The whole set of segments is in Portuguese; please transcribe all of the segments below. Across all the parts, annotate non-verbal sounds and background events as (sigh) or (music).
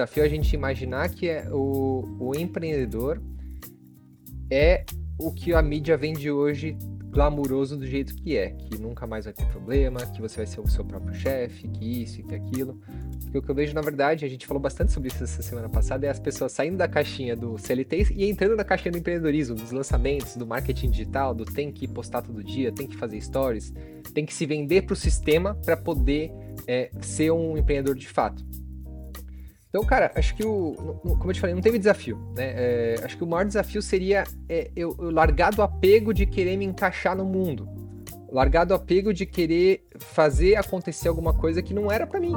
desafio a gente imaginar que é o, o empreendedor é o que a mídia vende hoje glamuroso do jeito que é, que nunca mais vai ter problema, que você vai ser o seu próprio chefe, que isso e que aquilo. Porque o que eu vejo, na verdade, a gente falou bastante sobre isso essa semana passada, é as pessoas saindo da caixinha do CLT e entrando na caixinha do empreendedorismo, dos lançamentos, do marketing digital, do tem que postar todo dia, tem que fazer stories, tem que se vender para o sistema para poder é, ser um empreendedor de fato. Então, cara, acho que o. Como eu te falei, não teve desafio, né? É, acho que o maior desafio seria é, eu, eu largar do apego de querer me encaixar no mundo. Largar do apego de querer fazer acontecer alguma coisa que não era para mim.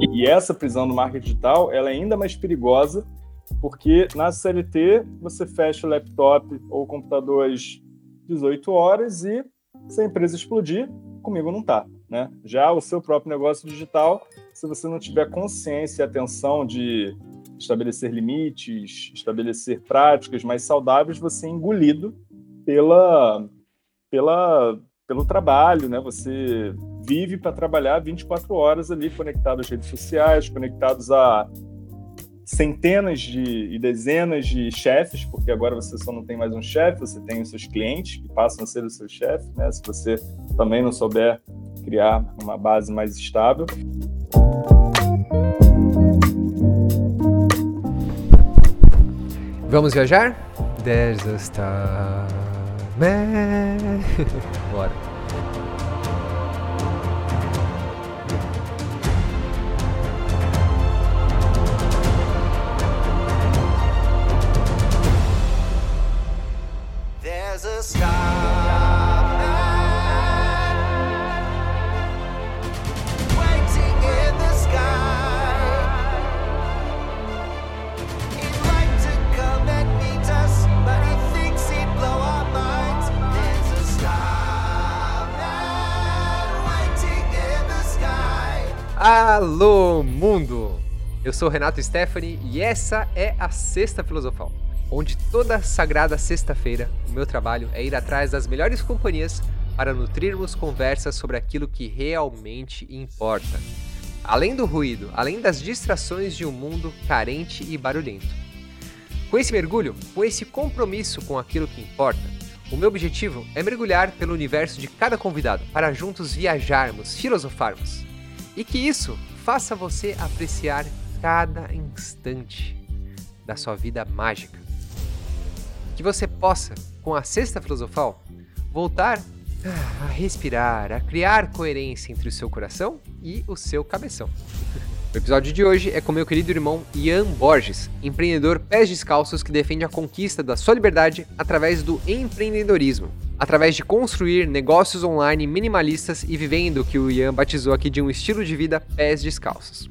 E essa prisão do marketing digital, ela é ainda mais perigosa, porque na CLT você fecha o laptop ou computador às 18 horas e se a empresa explodir, comigo não tá. Né? Já o seu próprio negócio digital, se você não tiver consciência e atenção de estabelecer limites, estabelecer práticas mais saudáveis, você é engolido pela, pela, pelo trabalho, né? Você vive para trabalhar 24 horas ali conectado às redes sociais, conectados a centenas de, e dezenas de chefes, porque agora você só não tem mais um chefe, você tem os seus clientes que passam a ser o seu chefe, né? Se você também não souber criar uma base mais estável. Vamos viajar? There's a star man. (laughs) Bora. Alô, mundo! Eu sou Renato Stephanie e essa é a Sexta Filosofal, onde toda sagrada sexta-feira o meu trabalho é ir atrás das melhores companhias para nutrirmos conversas sobre aquilo que realmente importa. Além do ruído, além das distrações de um mundo carente e barulhento. Com esse mergulho, com esse compromisso com aquilo que importa, o meu objetivo é mergulhar pelo universo de cada convidado para juntos viajarmos, filosofarmos e que isso faça você apreciar cada instante da sua vida mágica. Que você possa, com a Sexta Filosofal, voltar a respirar, a criar coerência entre o seu coração e o seu cabeção. (laughs) O episódio de hoje é com meu querido irmão Ian Borges, empreendedor pés descalços que defende a conquista da sua liberdade através do empreendedorismo, através de construir negócios online minimalistas e vivendo o que o Ian batizou aqui de um estilo de vida pés descalços.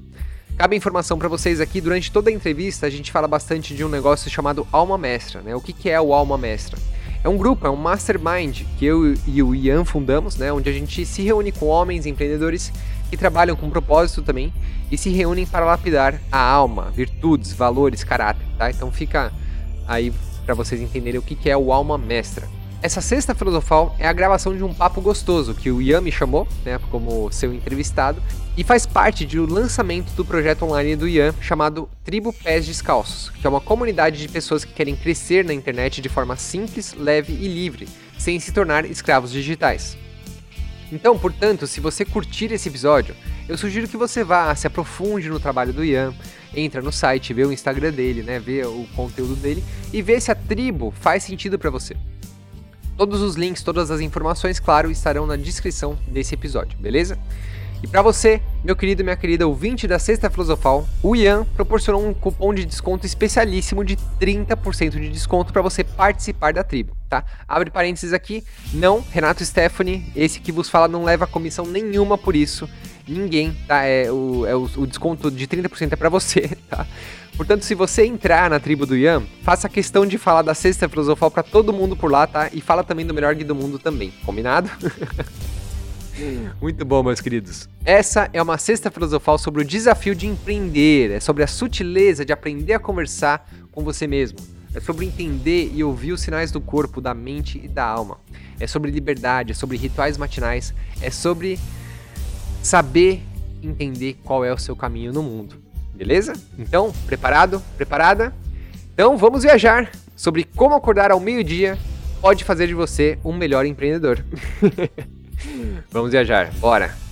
Cabe informação para vocês aqui, durante toda a entrevista a gente fala bastante de um negócio chamado Alma Mestra, né? O que, que é o Alma Mestra? É um grupo, é um mastermind que eu e o Ian fundamos, né? Onde a gente se reúne com homens empreendedores que trabalham com propósito também e se reúnem para lapidar a alma, virtudes, valores, caráter, tá? Então fica aí para vocês entenderem o que é o alma mestra. Essa sexta filosofal é a gravação de um papo gostoso que o Ian me chamou, né, como seu entrevistado, e faz parte do lançamento do projeto online do Ian chamado Tribo Pés Descalços, que é uma comunidade de pessoas que querem crescer na internet de forma simples, leve e livre, sem se tornar escravos digitais. Então, portanto, se você curtir esse episódio, eu sugiro que você vá, se aprofunde no trabalho do Ian, entra no site, vê o Instagram dele, né, vê o conteúdo dele e vê se a tribo faz sentido para você. Todos os links, todas as informações, claro, estarão na descrição desse episódio, beleza? E para você, meu querido e minha querida ouvinte da Sexta Filosofal, o Ian proporcionou um cupom de desconto especialíssimo de 30% de desconto para você participar da tribo, tá? Abre parênteses aqui, não, Renato Stephanie, esse que vos fala não leva comissão nenhuma por isso, ninguém, tá? É o, é o, o desconto de 30% é para você, (laughs) tá? Portanto, se você entrar na tribo do Ian, faça questão de falar da Sexta Filosofal para todo mundo por lá, tá? E fala também do melhor guia do mundo também, combinado? (laughs) (laughs) Muito bom, meus queridos. Essa é uma sexta filosofal sobre o desafio de empreender, é sobre a sutileza de aprender a conversar com você mesmo. É sobre entender e ouvir os sinais do corpo, da mente e da alma. É sobre liberdade, é sobre rituais matinais, é sobre saber entender qual é o seu caminho no mundo. Beleza? Então, preparado? Preparada? Então vamos viajar sobre como acordar ao meio-dia pode fazer de você um melhor empreendedor. (laughs) vamos viajar, bora!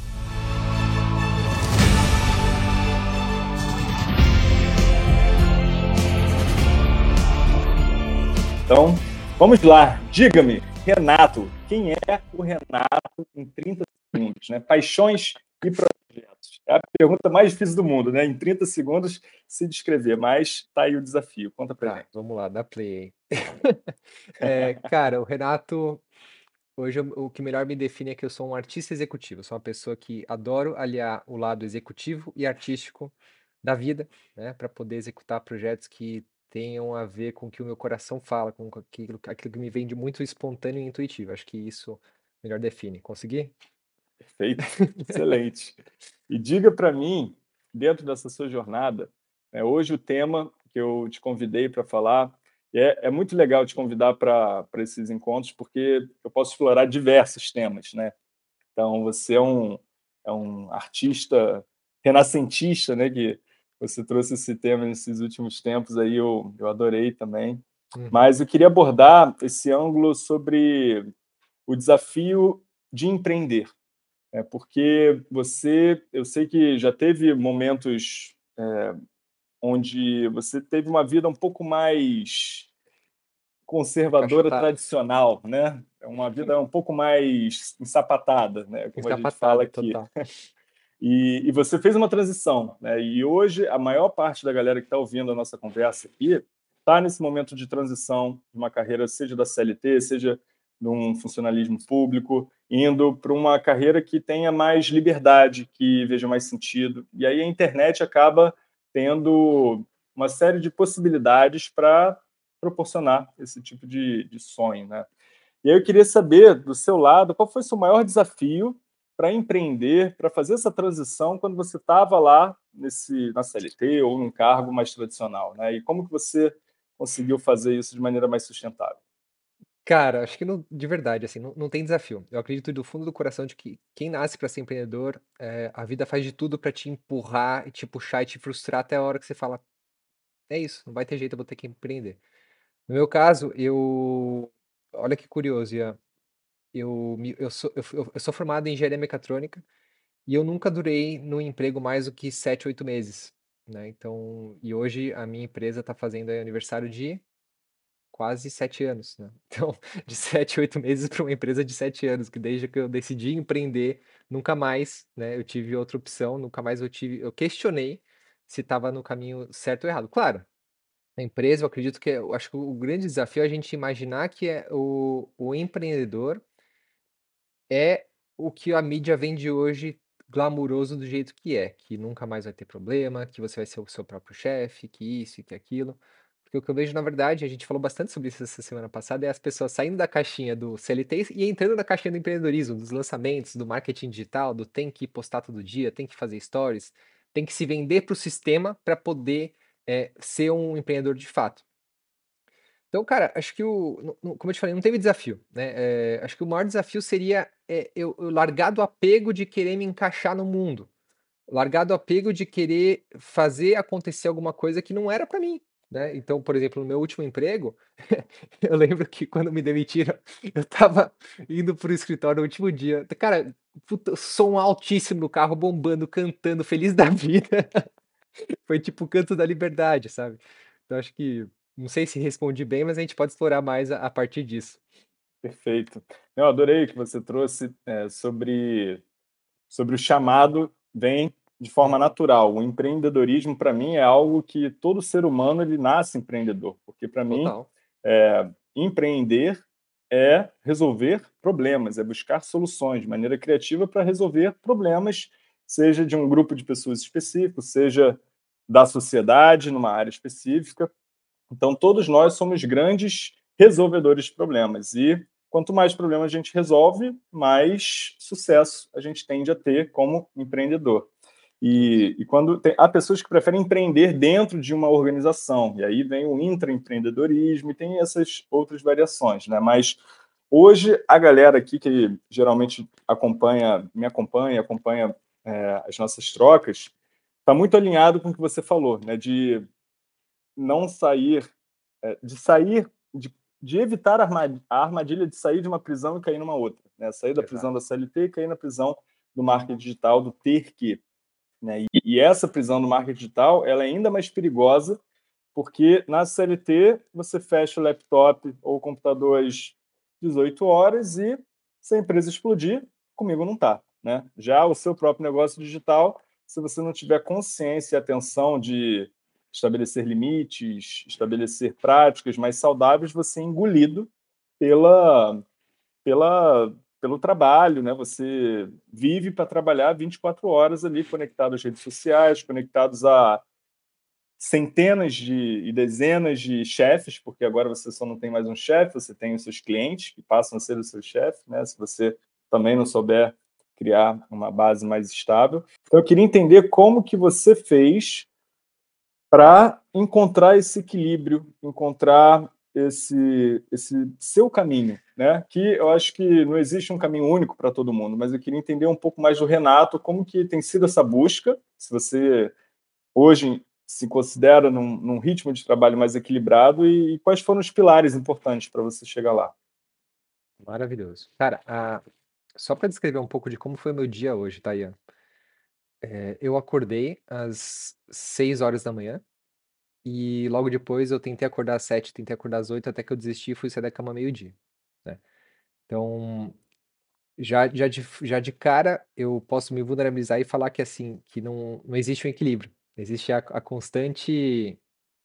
Então, vamos lá. Diga-me, Renato, quem é o Renato em 30 segundos? Né? Paixões e projetos. É a pergunta mais difícil do mundo, né? Em 30 segundos se descrever, mas tá aí o desafio. Conta pra tá, gente. Vamos lá, dá play aí. (laughs) é, cara, o Renato, hoje o que melhor me define é que eu sou um artista executivo. sou uma pessoa que adoro aliar o lado executivo e artístico da vida, né? Para poder executar projetos que tenham a ver com o que o meu coração fala, com aquilo, aquilo que me vem de muito espontâneo e intuitivo. Acho que isso melhor define. Consegui? Perfeito, excelente. E diga para mim, dentro dessa sua jornada, né, hoje o tema que eu te convidei para falar, é, é, muito legal te convidar para esses encontros, porque eu posso explorar diversos temas, né? Então, você é um, é um artista renascentista, né, que você trouxe esse tema nesses últimos tempos aí, eu, eu adorei também. Uhum. Mas eu queria abordar esse ângulo sobre o desafio de empreender. É porque você, eu sei que já teve momentos é, onde você teve uma vida um pouco mais conservadora, tradicional, né? É uma vida um pouco mais ensapatada, né? Como ensapatada, a gente fala aqui. E, e, você fez uma transição, né? E hoje a maior parte da galera que está ouvindo a nossa conversa aqui está nesse momento de transição de uma carreira, seja da CLT, seja num funcionalismo público, indo para uma carreira que tenha mais liberdade, que veja mais sentido. E aí a internet acaba tendo uma série de possibilidades para proporcionar esse tipo de, de sonho, né? E aí eu queria saber do seu lado qual foi o seu maior desafio para empreender, para fazer essa transição quando você estava lá nesse na CLT ou num cargo mais tradicional, né? E como que você conseguiu fazer isso de maneira mais sustentável? Cara, acho que não, de verdade, assim, não, não tem desafio. Eu acredito do fundo do coração de que quem nasce para ser empreendedor, é, a vida faz de tudo para te empurrar e te puxar e te frustrar até a hora que você fala, é isso, não vai ter jeito, eu vou ter que empreender. No meu caso, eu, olha que curioso, Ian, eu, eu, sou, eu, eu sou formado em engenharia mecatrônica e eu nunca durei no emprego mais do que sete, oito meses, né? Então, e hoje a minha empresa está fazendo aniversário de quase sete anos, né? (laughs) Então, de sete, oito meses para uma empresa de sete anos, que desde que eu decidi empreender, nunca mais, né? Eu tive outra opção, nunca mais eu tive, eu questionei se estava no caminho certo ou errado. Claro, a empresa, eu acredito que, eu acho que o grande desafio é a gente imaginar que é o, o empreendedor é o que a mídia vende hoje glamuroso do jeito que é, que nunca mais vai ter problema, que você vai ser o seu próprio chefe, que isso e que aquilo. Porque o que eu vejo, na verdade, a gente falou bastante sobre isso essa semana passada, é as pessoas saindo da caixinha do CLT e entrando na caixinha do empreendedorismo, dos lançamentos, do marketing digital, do tem que postar todo dia, tem que fazer stories, tem que se vender para o sistema para poder é, ser um empreendedor de fato. Então, cara, acho que o. Como eu te falei, não teve desafio, né? É, acho que o maior desafio seria é, eu, eu largar do apego de querer me encaixar no mundo. Largar do apego de querer fazer acontecer alguma coisa que não era para mim. Né? Então, por exemplo, no meu último emprego, (laughs) eu lembro que quando me demitiram, (laughs) eu tava indo pro escritório no último dia. Cara, puta, som altíssimo no carro, bombando, cantando, feliz da (laughs) vida. Foi tipo o canto da liberdade, sabe? Então acho que não sei se respondi bem, mas a gente pode explorar mais a, a partir disso. Perfeito. Eu adorei que você trouxe é, sobre, sobre o chamado vem de forma natural. O empreendedorismo, para mim, é algo que todo ser humano ele nasce empreendedor, porque para mim é, empreender é resolver problemas, é buscar soluções de maneira criativa para resolver problemas, seja de um grupo de pessoas específico, seja da sociedade numa área específica. Então, todos nós somos grandes resolvedores de problemas. E quanto mais problemas a gente resolve, mais sucesso a gente tende a ter como empreendedor. E, e quando tem, há pessoas que preferem empreender dentro de uma organização, e aí vem o intraempreendedorismo e tem essas outras variações, né? Mas hoje a galera aqui que geralmente acompanha, me acompanha, acompanha é, as nossas trocas, está muito alinhado com o que você falou, né? De não sair, é, de sair, de, de evitar a armadilha de sair de uma prisão e cair numa outra, né? Sair da prisão da CLT e cair na prisão do marketing digital, do ter que. Né? E, e essa prisão do marketing digital, ela é ainda mais perigosa porque na CLT você fecha o laptop ou o computador às 18 horas e se a empresa explodir, comigo não está. Né? Já o seu próprio negócio digital, se você não tiver consciência e atenção de estabelecer limites, estabelecer práticas mais saudáveis, você é engolido pela, pela, pelo trabalho, né? Você vive para trabalhar 24 horas ali conectado às redes sociais, conectados a centenas de, e dezenas de chefes, porque agora você só não tem mais um chefe, você tem os seus clientes que passam a ser o seu chefe, né? Se você também não souber criar uma base mais estável. Então eu queria entender como que você fez para encontrar esse equilíbrio, encontrar esse esse seu caminho, né? Que eu acho que não existe um caminho único para todo mundo, mas eu queria entender um pouco mais do Renato, como que tem sido essa busca, se você hoje se considera num, num ritmo de trabalho mais equilibrado e, e quais foram os pilares importantes para você chegar lá? Maravilhoso. Cara, a... só para descrever um pouco de como foi meu dia hoje, Tayan. É, eu acordei às 6 horas da manhã e logo depois eu tentei acordar às 7, tentei acordar às 8, até que eu desisti e fui sair da cama meio-dia. Né? Então, já, já, de, já de cara, eu posso me vulnerabilizar e falar que assim, que não, não existe um equilíbrio. Existe a, a constante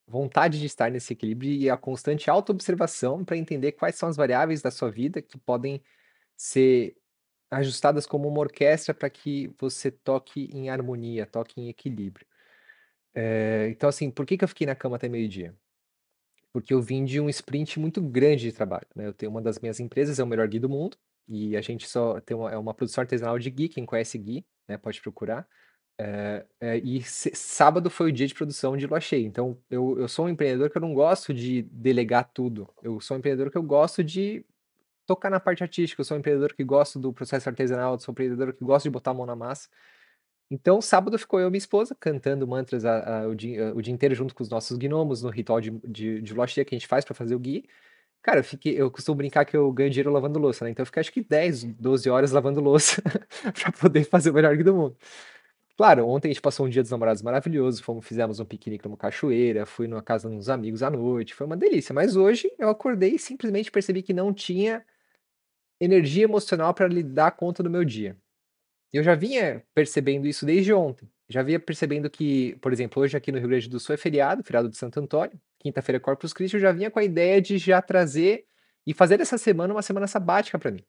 vontade de estar nesse equilíbrio e a constante autoobservação para entender quais são as variáveis da sua vida que podem ser ajustadas como uma orquestra para que você toque em harmonia, toque em equilíbrio. É, então, assim, por que, que eu fiquei na cama até meio-dia? Porque eu vim de um sprint muito grande de trabalho. Né? Eu tenho uma das minhas empresas, é o melhor gui do mundo, e a gente só tem uma, é uma produção artesanal de gui, quem conhece gui, né, pode procurar. É, é, e sábado foi o dia de produção de lua cheia. Então, eu, eu sou um empreendedor que eu não gosto de delegar tudo. Eu sou um empreendedor que eu gosto de tocar na parte artística. Eu sou um empreendedor que gosta do processo artesanal. Eu sou um empreendedor que gosta de botar a mão na massa. Então, sábado ficou eu e minha esposa cantando mantras a, a, o, dia, o, dia, inteiro junto com os nossos gnomos no ritual de, de, de cheia que a gente faz para fazer o gui. Cara, eu, fiquei, eu costumo brincar que eu ganho dinheiro lavando louça, né? Então, eu fiquei acho que 10, 12 horas lavando louça (laughs) para poder fazer o melhor gui do mundo. Claro, ontem a gente passou um dia dos namorados maravilhoso, fomos, fizemos um piquenique numa cachoeira, fui na casa dos amigos à noite, foi uma delícia. Mas hoje eu acordei e simplesmente percebi que não tinha energia emocional para lidar conta do meu dia. Eu já vinha percebendo isso desde ontem. Já vinha percebendo que, por exemplo, hoje aqui no Rio Grande do Sul é feriado, feriado de Santo Antônio, quinta-feira é Corpus Christi, eu já vinha com a ideia de já trazer e fazer dessa semana uma semana sabática para mim.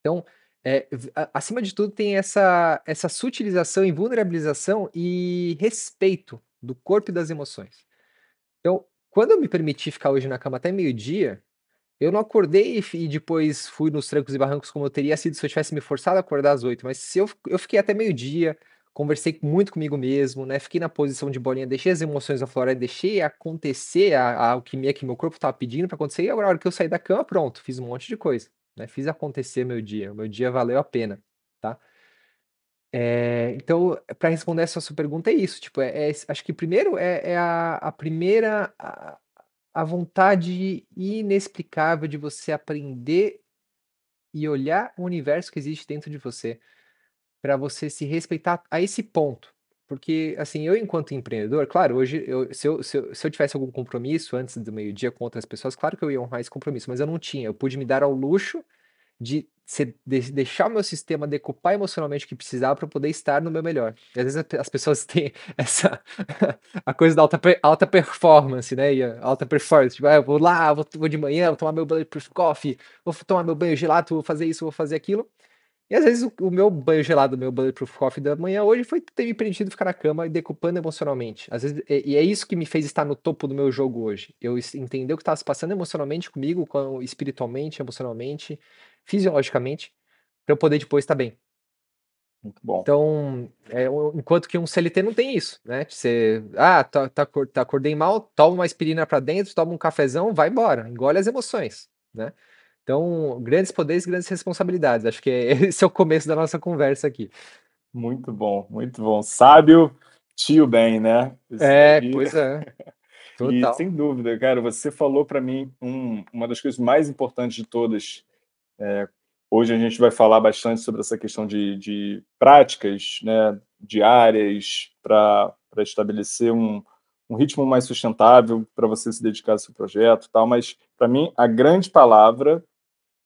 Então, é, acima de tudo, tem essa, essa sutilização e vulnerabilização e respeito do corpo e das emoções. Então, quando eu me permiti ficar hoje na cama até meio-dia, eu não acordei e depois fui nos trancos e barrancos como eu teria sido se eu tivesse me forçado a acordar às oito. Mas se eu, eu fiquei até meio-dia, conversei muito comigo mesmo, né? Fiquei na posição de bolinha, deixei as emoções aflorar, deixei acontecer a, a alquimia que meu corpo estava pedindo para acontecer. E agora, na hora que eu saí da cama, pronto, fiz um monte de coisa né? Fiz acontecer meu dia, meu dia valeu a pena, tá? É, então, para responder essa sua pergunta é isso, tipo, é, é acho que primeiro é, é a, a, primeira a, a vontade inexplicável de você aprender e olhar o universo que existe dentro de você para você se respeitar a esse ponto. Porque, assim, eu enquanto empreendedor, claro, hoje, eu, se, eu, se, eu, se eu tivesse algum compromisso antes do meio-dia com outras pessoas, claro que eu ia honrar esse compromisso, mas eu não tinha. Eu pude me dar ao luxo de, ser, de deixar o meu sistema decupar emocionalmente o que precisava para poder estar no meu melhor. E às vezes as pessoas (laughs) têm essa a coisa da alta, alta performance, né? E alta performance. Tipo, ah, eu vou lá, vou, vou de manhã, vou tomar meu bulletproof coffee, vou tomar meu banho gelado, vou fazer isso, vou fazer aquilo. E às vezes o, meu banho gelado, meu Bulletproof Coffee da manhã hoje foi ter me permitido ficar na cama e decupando emocionalmente. Às vezes, e, é isso que me fez estar no topo do meu jogo hoje. Eu entender o que estava se passando emocionalmente comigo, com, espiritualmente, emocionalmente, fisiologicamente, para eu poder depois estar bem. Muito bom. Então, é, enquanto que um CLT não tem isso, né? Você, ah, tá, tá, tá acordei mal, toma uma aspirina para dentro, toma um cafezão, vai embora, engole as emoções, né? Então, grandes poderes, grandes responsabilidades. Acho que é, (laughs) esse é o começo da nossa conversa aqui. Muito bom, muito bom. Sábio, tio bem, né? Isso é, aí. pois é. (laughs) Total. E sem dúvida, cara, você falou para mim um, uma das coisas mais importantes de todas. É, hoje a gente vai falar bastante sobre essa questão de, de práticas né, diárias para estabelecer um, um ritmo mais sustentável para você se dedicar ao seu projeto tal, mas para mim a grande palavra,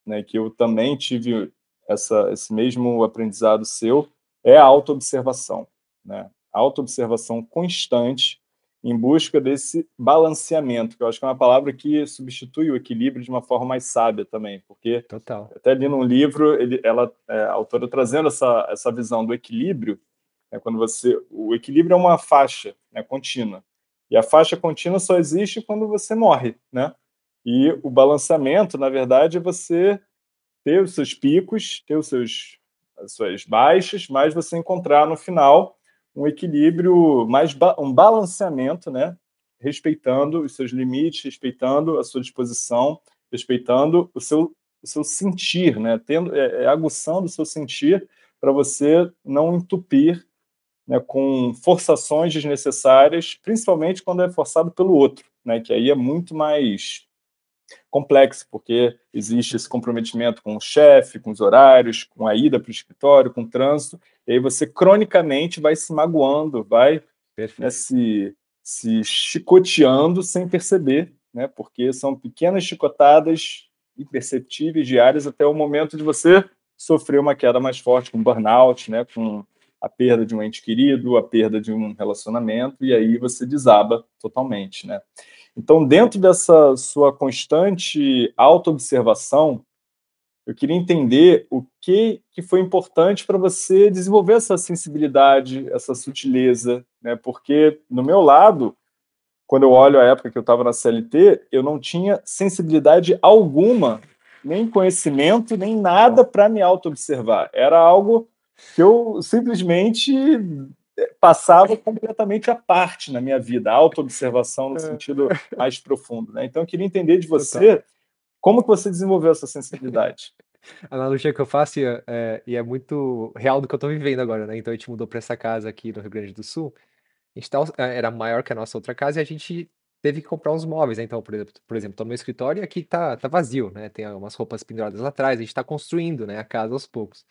né, que eu também tive essa, esse mesmo aprendizado seu, é a autoobservação, né? A autoobservação constante em busca desse balanceamento, que eu acho que é uma palavra que substitui o equilíbrio de uma forma mais sábia também, porque Total. até li num livro, ele, ela, é, a autora trazendo essa, essa visão do equilíbrio, é quando você, o equilíbrio é uma faixa né, contínua, e a faixa contínua só existe quando você morre, né? E o balanceamento, na verdade, é você ter os seus picos, ter os seus, as suas baixas, mas você encontrar no final um equilíbrio, mais um balanceamento, né? respeitando os seus limites, respeitando a sua disposição, respeitando o seu, o seu sentir, né? Tendo, é, é aguçando o seu sentir para você não entupir né, com forçações desnecessárias, principalmente quando é forçado pelo outro, né, que aí é muito mais complexo, porque existe esse comprometimento com o chefe, com os horários, com a ida para o escritório, com o trânsito, e aí você cronicamente vai se magoando, vai né, se, se chicoteando sem perceber, né, porque são pequenas chicotadas imperceptíveis diárias até o momento de você sofrer uma queda mais forte, com burnout, né, com a perda de um ente querido, a perda de um relacionamento, e aí você desaba totalmente, né? Então, dentro dessa sua constante autoobservação, eu queria entender o que, que foi importante para você desenvolver essa sensibilidade, essa sutileza, né? Porque no meu lado, quando eu olho a época que eu estava na CLT, eu não tinha sensibilidade alguma, nem conhecimento, nem nada para me autoobservar. Era algo que eu simplesmente passava completamente à parte na minha vida, autoobservação no é. sentido mais profundo. Né? Então, eu queria entender de você como que você desenvolveu essa sensibilidade. A analogia que eu faço é, é, e é muito real do que eu estou vivendo agora, né? Então, a gente mudou para essa casa aqui no Rio Grande do Sul. A gente tá, é, era maior que a nossa outra casa e a gente teve que comprar uns móveis. Né? Então, por exemplo, por exemplo, tô no meu escritório e aqui tá, tá vazio, né? Tem umas roupas penduradas lá atrás. A gente está construindo, né, a casa aos poucos.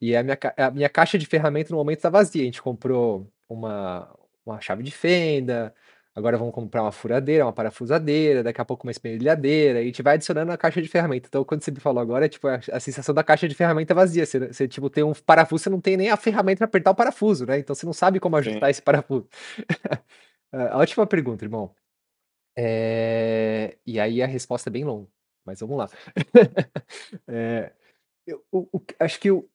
E a minha, a minha caixa de ferramenta no momento está vazia. A gente comprou uma, uma chave de fenda, agora vamos comprar uma furadeira, uma parafusadeira, daqui a pouco uma espelhadeira, e a gente vai adicionando a caixa de ferramenta. Então, quando você me falou agora, é tipo a, a sensação da caixa de ferramenta vazia. Você, você, tipo, tem um parafuso, você não tem nem a ferramenta para apertar o parafuso, né? Então você não sabe como ajustar Sim. esse parafuso. (laughs) a última pergunta, irmão. É... E aí a resposta é bem longa, mas vamos lá. é... (laughs) Eu, o, o, acho que o,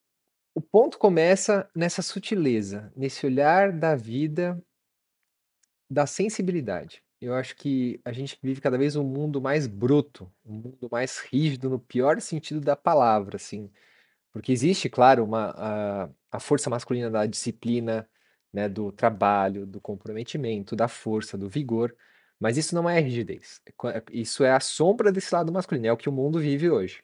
o ponto começa nessa sutileza, nesse olhar da vida da sensibilidade. Eu acho que a gente vive cada vez um mundo mais bruto, um mundo mais rígido no pior sentido da palavra, assim. Porque existe, claro, uma, a, a força masculina da disciplina, né, do trabalho, do comprometimento, da força, do vigor, mas isso não é rigidez. Isso é a sombra desse lado masculino, é o que o mundo vive hoje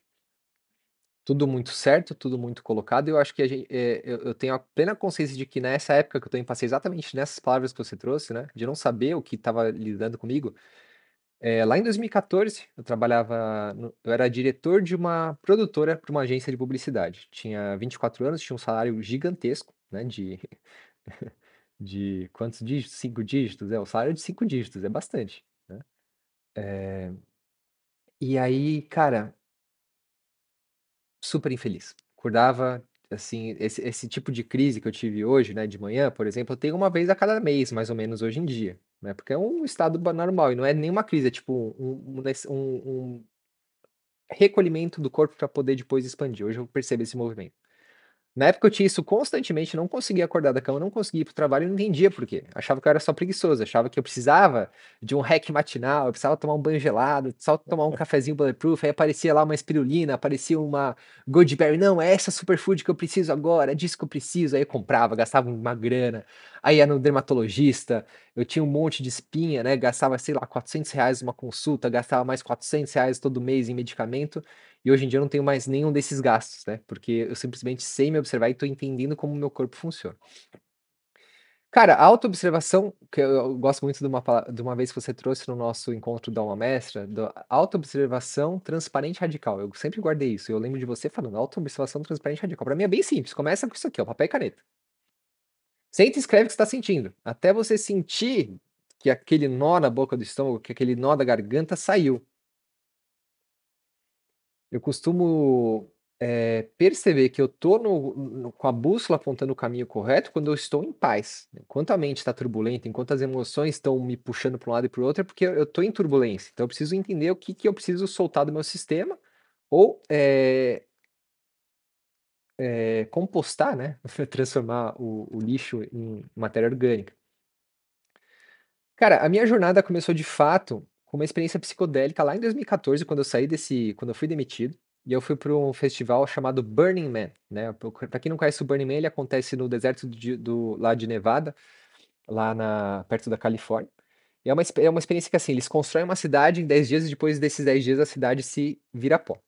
tudo muito certo, tudo muito colocado. E eu acho que gente, é, eu, eu, tenho a plena consciência de que nessa época que eu passei exatamente nessas palavras que você trouxe, né? De não saber o que estava lidando comigo. É, lá em 2014, eu trabalhava, no, eu era diretor de uma produtora para uma agência de publicidade. Tinha 24 anos, tinha um salário gigantesco, né? De, (laughs) de quantos dígitos? Cinco dígitos? É, o salário de cinco dígitos, é bastante. Né? É, e aí, cara, super infeliz. Acordava, assim, esse, esse tipo de crise que eu tive hoje, né, de manhã, por exemplo, eu tenho uma vez a cada mês, mais ou menos, hoje em dia, né, porque é um estado normal e não é nenhuma crise, é tipo um, um, um recolhimento do corpo para poder depois expandir. Hoje eu percebo esse movimento. Na época eu tinha isso constantemente, não conseguia acordar da cama, não conseguia ir pro trabalho, não entendia por quê. Achava que eu era só preguiçoso, achava que eu precisava de um hack matinal, eu precisava tomar um banho gelado, precisava tomar um (laughs) cafezinho bulletproof, aí aparecia lá uma espirulina, aparecia uma Goldberry, não, é essa superfood que eu preciso agora, é disso que eu preciso, aí eu comprava, gastava uma grana. Aí ia no dermatologista, eu tinha um monte de espinha, né? Gastava, sei lá, 400 reais uma consulta, gastava mais 400 reais todo mês em medicamento. E hoje em dia eu não tenho mais nenhum desses gastos, né? Porque eu simplesmente sei me observar e tô entendendo como o meu corpo funciona. Cara, a autoobservação, que eu gosto muito de uma de uma vez que você trouxe no nosso encontro da Alma Mestra, da autoobservação transparente radical. Eu sempre guardei isso. Eu lembro de você falando autoobservação transparente radical. Pra mim é bem simples. Começa com isso aqui, ó, papel e caneta. Senta e escreve o que você tá sentindo. Até você sentir que aquele nó na boca do estômago, que aquele nó da garganta saiu. Eu costumo, eh, perceber que eu no com a bússola apontando o caminho correto quando eu estou em paz. Enquanto a mente está turbulenta, enquanto as emoções estão me puxando para um lado e para o outro, é porque eu tô em turbulência. Então eu preciso entender o que que eu preciso soltar do meu sistema ou, eh eh, compostar, né, (laughs) transformar o o lixo em matéria orgânica. Cara, a minha jornada começou de fato com uma experiência psicodélica lá em 2014, quando eu saí desse quando eu fui demitido, e eu fui para um festival chamado Burning Man, né. Pra quem não conhece o Burning Man, ele acontece no deserto de do lá de Nevada, lá na perto da Califórnia. E é uma é uma experiência que, assim, eles constroem uma cidade em 10 dias e depois desses 10 dias a cidade se vira pó.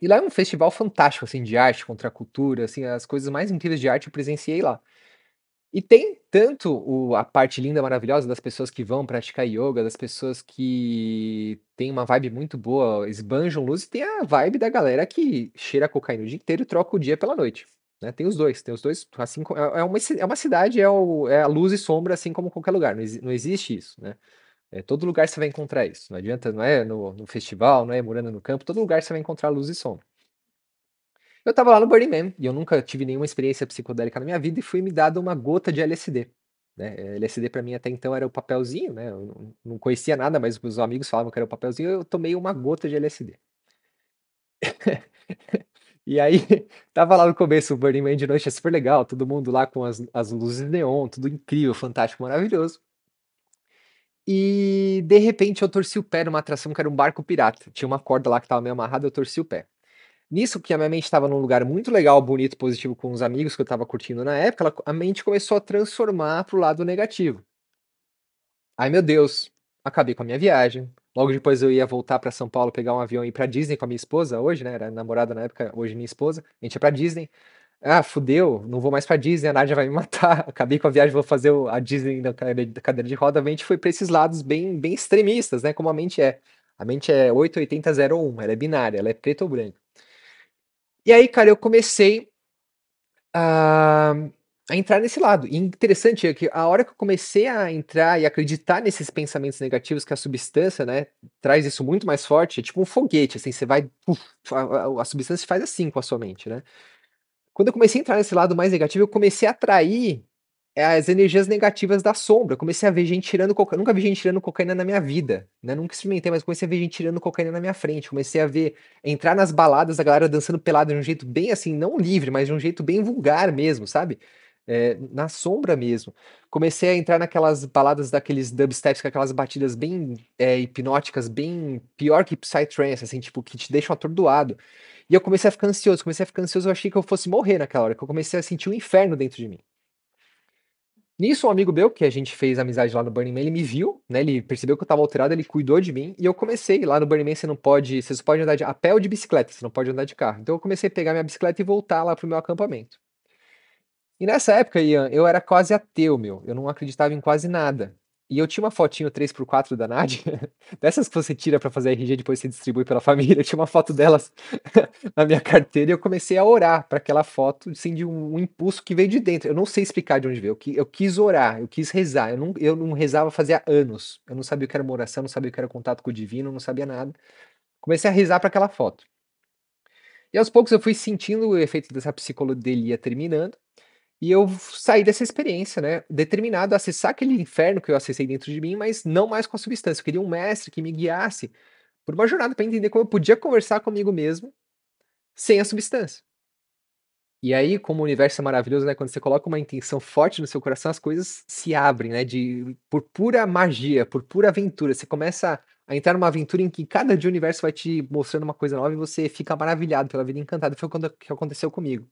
E lá é um festival fantástico, assim, de arte, contra a cultura, assim, as coisas mais incríveis de arte eu presenciei lá. E tem tanto o a parte linda, maravilhosa das pessoas que vão praticar ioga, das pessoas que têm uma vibe muito boa, esbanjam luz, e tem a vibe da galera que cheira cocaína o dia inteiro e troca o dia pela noite, né. Tem os 2, tem os 2, assim é é uma é uma cidade, é o é a luz e sombra, assim como qualquer lugar, não não existe isso, né. Eh, todo lugar você vai encontrar isso, não adianta não é no no festival, não é morando no campo, todo lugar você vai encontrar luz e sombra. Eu estava lá no Burning Man, e eu nunca tive nenhuma experiência psicodélica na minha vida, e foi me dado uma gota de LSD, né. LSD pra mim até então era o papelzinho, né, eu não conhecia nada, mas meus amigos falavam que era o papelzinho, eu tomei uma gota de LSD. (laughs) E aí, (laughs) estava lá no começo o Burning Man de noite, é super legal, todo mundo lá com as as luzes neon, tudo incrível, fantástico, maravilhoso. E, de repente, eu torci o pé numa atração que era um barco pirata, tinha uma corda lá que estava meio amarrada, eu torci o pé. Nisso que a minha mente estava num lugar muito legal, bonito, positivo com os amigos que eu estava curtindo na época, ela a mente começou a transformar para o lado negativo. Ai meu Deus, acabei com a minha viagem, logo depois eu ia voltar pra São Paulo, pegar um avião e ir pra Disney com a minha esposa hoje, né, era namorada na época, hoje minha esposa, a gente ia pra Disney. "Ah, fudeu, não vou mais pra Disney, a Nádia vai me matar, (laughs) acabei com a viagem, vou fazer a Disney da cadeira de roda", a mente foi pra esses lados bem bem extremistas, né, como a mente é. A mente é 8, 80, 0 ou 1, ela é binária, ela é preto ou branco. E aí, cara, eu comecei a a entrar nesse lado, e interessante é que a hora que eu comecei a entrar e acreditar nesses pensamentos negativos que a substância, né, traz isso muito mais forte, é tipo um foguete, assim, você vai puf, a a a substância faz assim com a sua mente, né. Quando eu comecei a entrar nesse lado mais negativo, eu comecei a atrair, eh, as energias negativas da sombra, comecei a ver gente tirando coca nunca vi gente tirando cocaína na minha vida, né, nunca experimentei, mas comecei a ver gente tirando cocaína na minha frente, comecei a ver entrar nas baladas, a galera dançando pelada de um jeito bem, assim, não livre, mas de um jeito bem vulgar mesmo, sabe. Eh, na sombra mesmo. Comecei a entrar naquelas baladas daqueles dubsteps com aquelas batidas bem, eh, hipnóticas, bem pior que psytrance, assim, tipo, que te deixam atordoado. E eu comecei a ficar ansioso, comecei a ficar ansioso, eu achei que eu fosse morrer naquela hora, que eu comecei a sentir o inferno dentro de mim. Nisso um amigo meu, que a gente fez amizade lá no Burning Man, ele me viu, né, ele percebeu que eu estava alterado, ele cuidou de mim, e eu comecei lá no Burning Man você não pode você só pode andar de a pé ou de bicicleta, você não pode andar de carro. Então eu comecei a pegar minha bicicleta e voltar lá para o meu acampamento. E nessa época, Ian, eu era quase ateu, meu, eu não acreditava em quase nada. E eu tinha uma fotinho 3x4 da Nádia, (laughs) dessas que você tira pra fazer RG depois você distribui pela família, eu tinha uma foto delas (laughs) na minha carteira e eu comecei a orar pra aquela foto, assim, de um impulso que veio de dentro, eu não sei explicar de onde veio, eu eu quis orar, eu quis rezar, eu não eu não rezava fazia anos, eu não sabia o que era uma oração, não sabia o que era contato com o divino, não sabia nada. Comecei a rezar pra aquela foto. E aos poucos eu fui sentindo o efeito dessa psicodelia terminando, e eu saí dessa experiência, né, determinado a acessar aquele inferno que eu acessei dentro de mim, mas não mais com a substância, eu queria um mestre que me guiasse por uma jornada pra entender como eu podia conversar comigo mesmo, sem a substância. E aí, como o universo é maravilhoso, né, quando você coloca uma intenção forte no seu coração, as coisas se abrem, né, de por pura magia, por pura aventura, você começa a entrar numa aventura em que cada dia o universo vai te mostrando uma coisa nova e você fica maravilhado pela vida, encantado, foi quando que aconteceu comigo.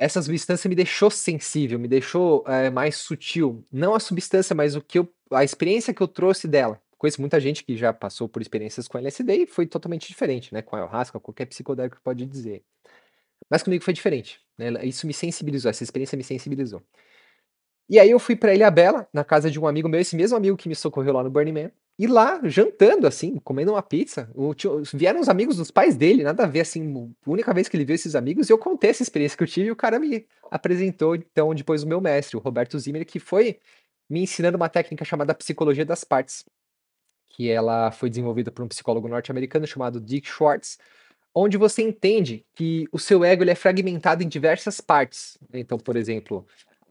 Essa substância me deixou sensível, me deixou é, mais sutil. Não a substância, mas o que eu, a experiência que eu trouxe dela. Conheço muita gente que já passou por experiências com LSD e foi totalmente diferente, né? Com ayahuasca, qualquer psicodélico pode dizer. Mas comigo foi diferente. Né? Isso me sensibilizou, essa experiência me sensibilizou. E aí eu fui para Ilha Bela, na casa de um amigo meu, esse mesmo amigo que me socorreu lá no Burning Man. E lá, jantando, assim, comendo uma pizza, tio, vieram os amigos dos pais dele, nada a ver, assim, a única vez que ele viu esses amigos, e eu contei essa experiência que eu tive, e o cara me apresentou, então, depois o meu mestre, o Roberto Zimmer, que foi me ensinando uma técnica chamada psicologia das partes, que ela foi desenvolvida por um psicólogo norte-americano chamado Dick Schwartz, onde você entende que o seu ego ele é fragmentado em diversas partes. Então, por exemplo,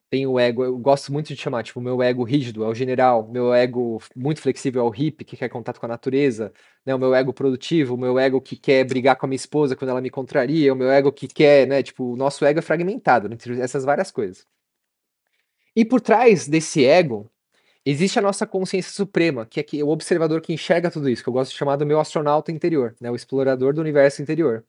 tem o ego, eu gosto muito de chamar, tipo, meu ego rígido é o general, meu ego muito flexível é o hippie, que quer contato com a natureza, né, o meu ego produtivo, o meu ego que quer brigar com a minha esposa quando ela me contraria, o meu ego que quer, né, tipo, o nosso ego é fragmentado entre essas várias coisas. E por trás desse ego, existe a nossa consciência suprema, que é o observador que enxerga tudo isso, que eu gosto de chamar do meu astronauta interior, né, o explorador do universo interior.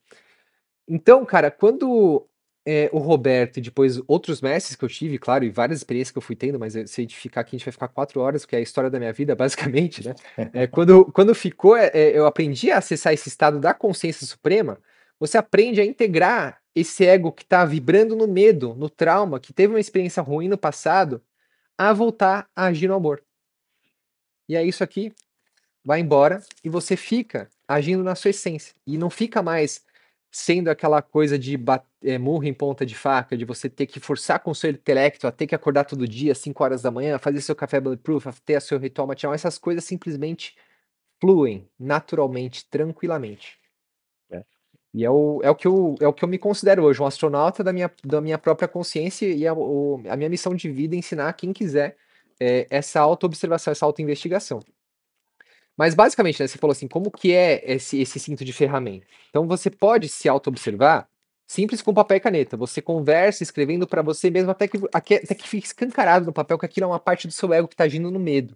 Então, cara, quando é, o Roberto e depois outros mestres que eu tive, claro, e várias experiências que eu fui tendo, mas se a gente ficar aqui, a gente vai ficar quatro horas, porque é a história da minha vida, (laughs) basicamente, né? É, quando, quando ficou, é, é, eu aprendi a acessar esse estado da consciência suprema, você aprende a integrar esse ego que está vibrando no medo, no trauma, que teve uma experiência ruim no passado, a voltar a agir no amor. E é isso aqui, vai embora e você fica agindo na sua essência. E não fica mais sendo aquela coisa de é, murro em ponta de faca, de você ter que forçar com o seu intelecto a ter que acordar todo dia às 5 horas da manhã, fazer seu café bulletproof, a ter seu ritual matinal, essas coisas simplesmente fluem naturalmente, tranquilamente. É. E é o, é, o que eu, é o que eu me considero hoje, um astronauta da minha, da minha própria consciência e a, o, a minha missão de vida é ensinar quem quiser é, essa auto-observação, essa auto-investigação. Mas basicamente, né, você falou assim, como que é esse, esse cinto de ferramenta? Então você pode se auto-observar simples com papel e caneta. Você conversa escrevendo para você mesmo até que, até que fique escancarado no papel que aquilo é uma parte do seu ego que está agindo no medo.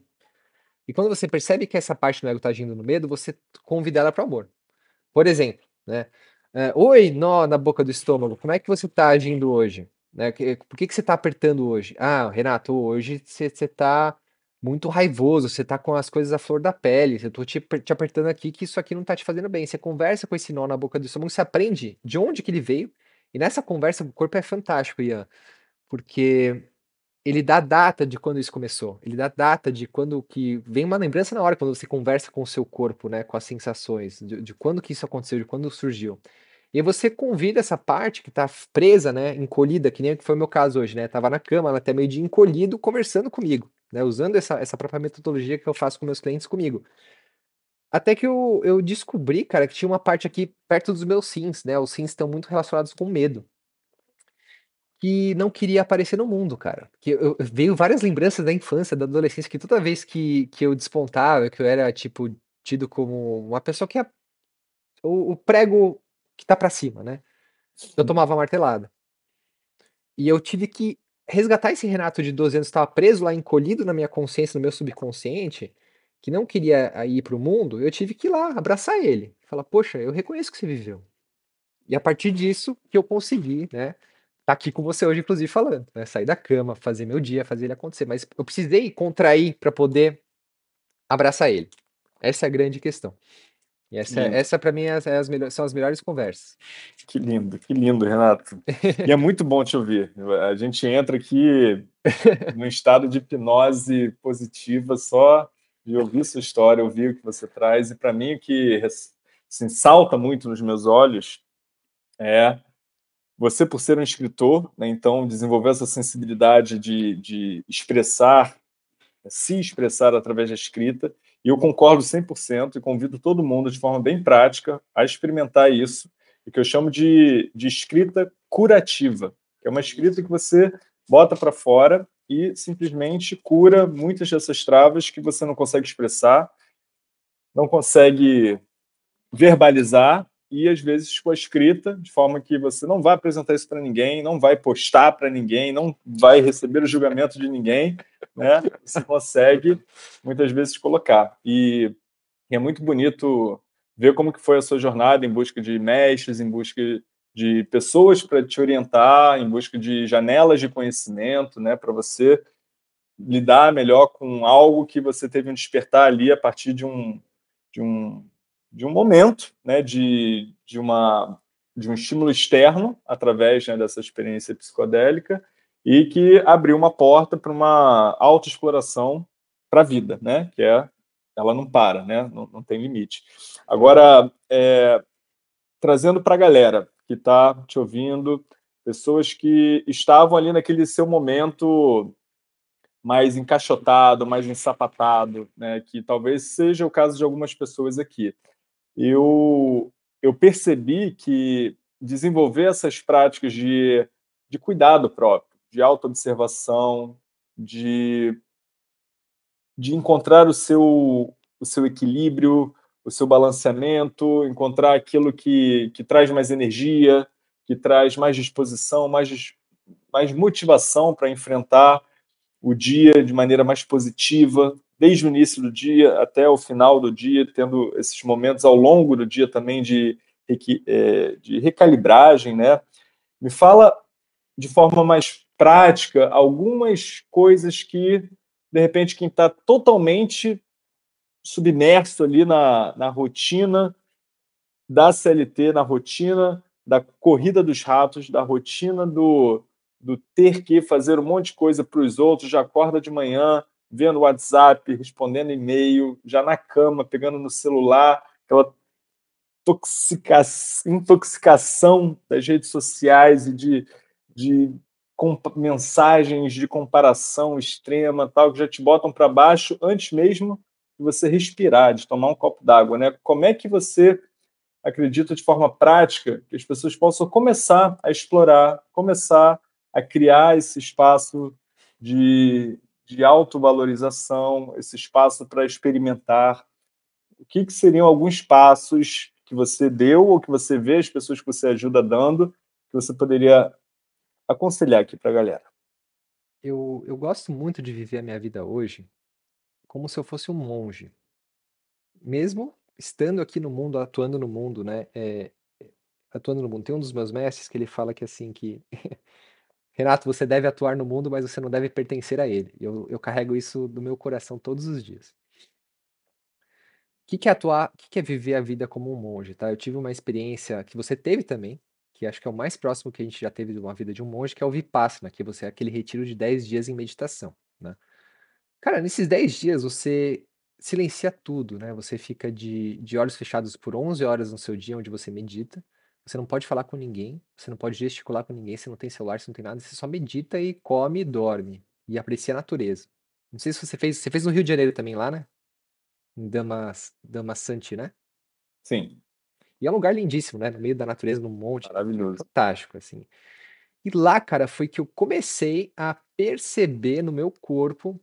E quando você percebe que essa parte do ego está agindo no medo, você convida ela para o amor. Por exemplo, né? Uh, Oi, nó na boca do estômago, como é que você está agindo hoje? Né? Por que, que você está apertando hoje? Ah, Renato, hoje você está muito raivoso, você tá com as coisas à flor da pele, eu tô te, te apertando aqui que isso aqui não tá te fazendo bem. Você conversa com esse nó na boca do estômago, você aprende de onde que ele veio, e nessa conversa o corpo é fantástico, Ian, porque ele dá data de quando isso começou, ele dá data de quando que vem uma lembrança na hora quando você conversa com o seu corpo, né, com as sensações, de, de quando que isso aconteceu, de quando surgiu. E você convida essa parte que tá presa, né, encolhida, que nem que foi o meu caso hoje, né, tava na cama, até meio de encolhido, conversando comigo né? Usando essa, essa própria metodologia que eu faço com meus clientes comigo. Até que eu, eu descobri, cara, que tinha uma parte aqui perto dos meus sims, né? Os sims estão muito relacionados com medo. Que não queria aparecer no mundo, cara. Que eu, eu, veio várias lembranças da infância, da adolescência, que toda vez que, que eu despontava, que eu era, tipo, tido como uma pessoa que é o, o prego que tá para cima, né? Eu tomava martelada. E eu tive que resgatar esse Renato de 12 anos estava preso lá, encolhido na minha consciência, no meu subconsciente, que não queria ah, ir para o mundo, eu tive que ir lá abraçar ele. Falar, poxa, eu reconheço que você viveu. E a partir disso que eu consegui, né? Tá aqui com você hoje, inclusive, falando, né? Sair da cama, fazer meu dia, fazer ele acontecer. Mas eu precisei contrair para poder abraçar ele. Essa é a grande questão. E essa, essa para mim, é, é as melhores, são as melhores conversas. Que lindo, que lindo, Renato. e é muito bom te ouvir. A gente entra aqui (laughs) num estado de hipnose positiva só de ouvir sua história, ouvir o que você traz. E para mim, o que assim, salta muito nos meus olhos é você, por ser um escritor, né, então desenvolver essa sensibilidade de, de expressar, se expressar através da escrita e eu concordo 100% e convido todo mundo de forma bem prática a experimentar isso, o que eu chamo de, de escrita curativa, que é uma escrita que você bota para fora e simplesmente cura muitas dessas travas que você não consegue expressar, não consegue verbalizar e às vezes com a escrita, de forma que você não vai apresentar isso para ninguém, não vai postar para ninguém, não vai receber o julgamento de ninguém, né? Você consegue muitas vezes colocar. E, e é muito bonito ver como que foi a sua jornada em busca de mestres, em busca de pessoas para te orientar, em busca de janelas de conhecimento, né, para você lidar melhor com algo que você teve um despertar ali a partir de um, de um, de um momento, né, de, de, uma, de um estímulo externo, através né, dessa experiência psicodélica, e que abriu uma porta para uma autoexploração para a vida, né, que é, ela não para, né, não, não tem limite. Agora, é, trazendo para a galera que está te ouvindo, pessoas que estavam ali naquele seu momento mais encaixotado, mais ensapatado, né? que talvez seja o caso de algumas pessoas aqui. Eu, eu percebi que desenvolver essas práticas de, de cuidado próprio, de autoobservação, de, de encontrar o seu, o seu equilíbrio, o seu balanceamento, encontrar aquilo que, que traz mais energia, que traz mais disposição, mais, mais motivação para enfrentar o dia de maneira mais positiva, desde o início do dia até o final do dia, tendo esses momentos ao longo do dia também de, é, de recalibragem, né? Me fala de forma mais prática algumas coisas que, de repente, quem está totalmente submerso ali na, na rotina da CLT, na rotina da corrida dos ratos, da rotina do, do ter que fazer um monte de coisa para os outros, já acorda de manhã, vendo WhatsApp, respondendo e-mail, já na cama, pegando no celular, aquela intoxicação das redes sociais e de, de mensagens de comparação extrema, tal, que já te botam para baixo antes mesmo de você respirar, de tomar um copo d'água, né? Como é que você acredita de forma prática que as pessoas possam começar a explorar, começar a criar esse espaço de, de autovalorização, esse espaço para experimentar. O que, que seriam alguns passos que você deu ou que você vê as pessoas que você ajuda dando, que você poderia aconselhar aqui para a galera? Eu, eu gosto muito de viver a minha vida hoje como se eu fosse um monge. Mesmo estando aqui no mundo, atuando no mundo, né? É, atuando no mundo. Tem um dos meus mestres que ele fala que assim que (laughs) Renato, você deve atuar no mundo, mas você não deve pertencer a ele. Eu, eu carrego isso do meu coração todos os dias. O que, que é atuar, o que, que é viver a vida como um monge, tá? Eu tive uma experiência que você teve também, que acho que é o mais próximo que a gente já teve de uma vida de um monge, que é o Vipassana, que você é aquele retiro de 10 dias em meditação, né? Cara, nesses 10 dias você silencia tudo, né? Você fica de, de olhos fechados por 11 horas no seu dia, onde você medita. Você não pode falar com ninguém, você não pode gesticular com ninguém, você não tem celular, você não tem nada, você só medita e come e dorme e aprecia a natureza. Não sei se você fez, você fez no Rio de Janeiro também lá, né? Em Damas, Damasanti, né? Sim. E é um lugar lindíssimo, né? No meio da natureza, num monte. Maravilhoso. Fantástico, assim. E lá, cara, foi que eu comecei a perceber no meu corpo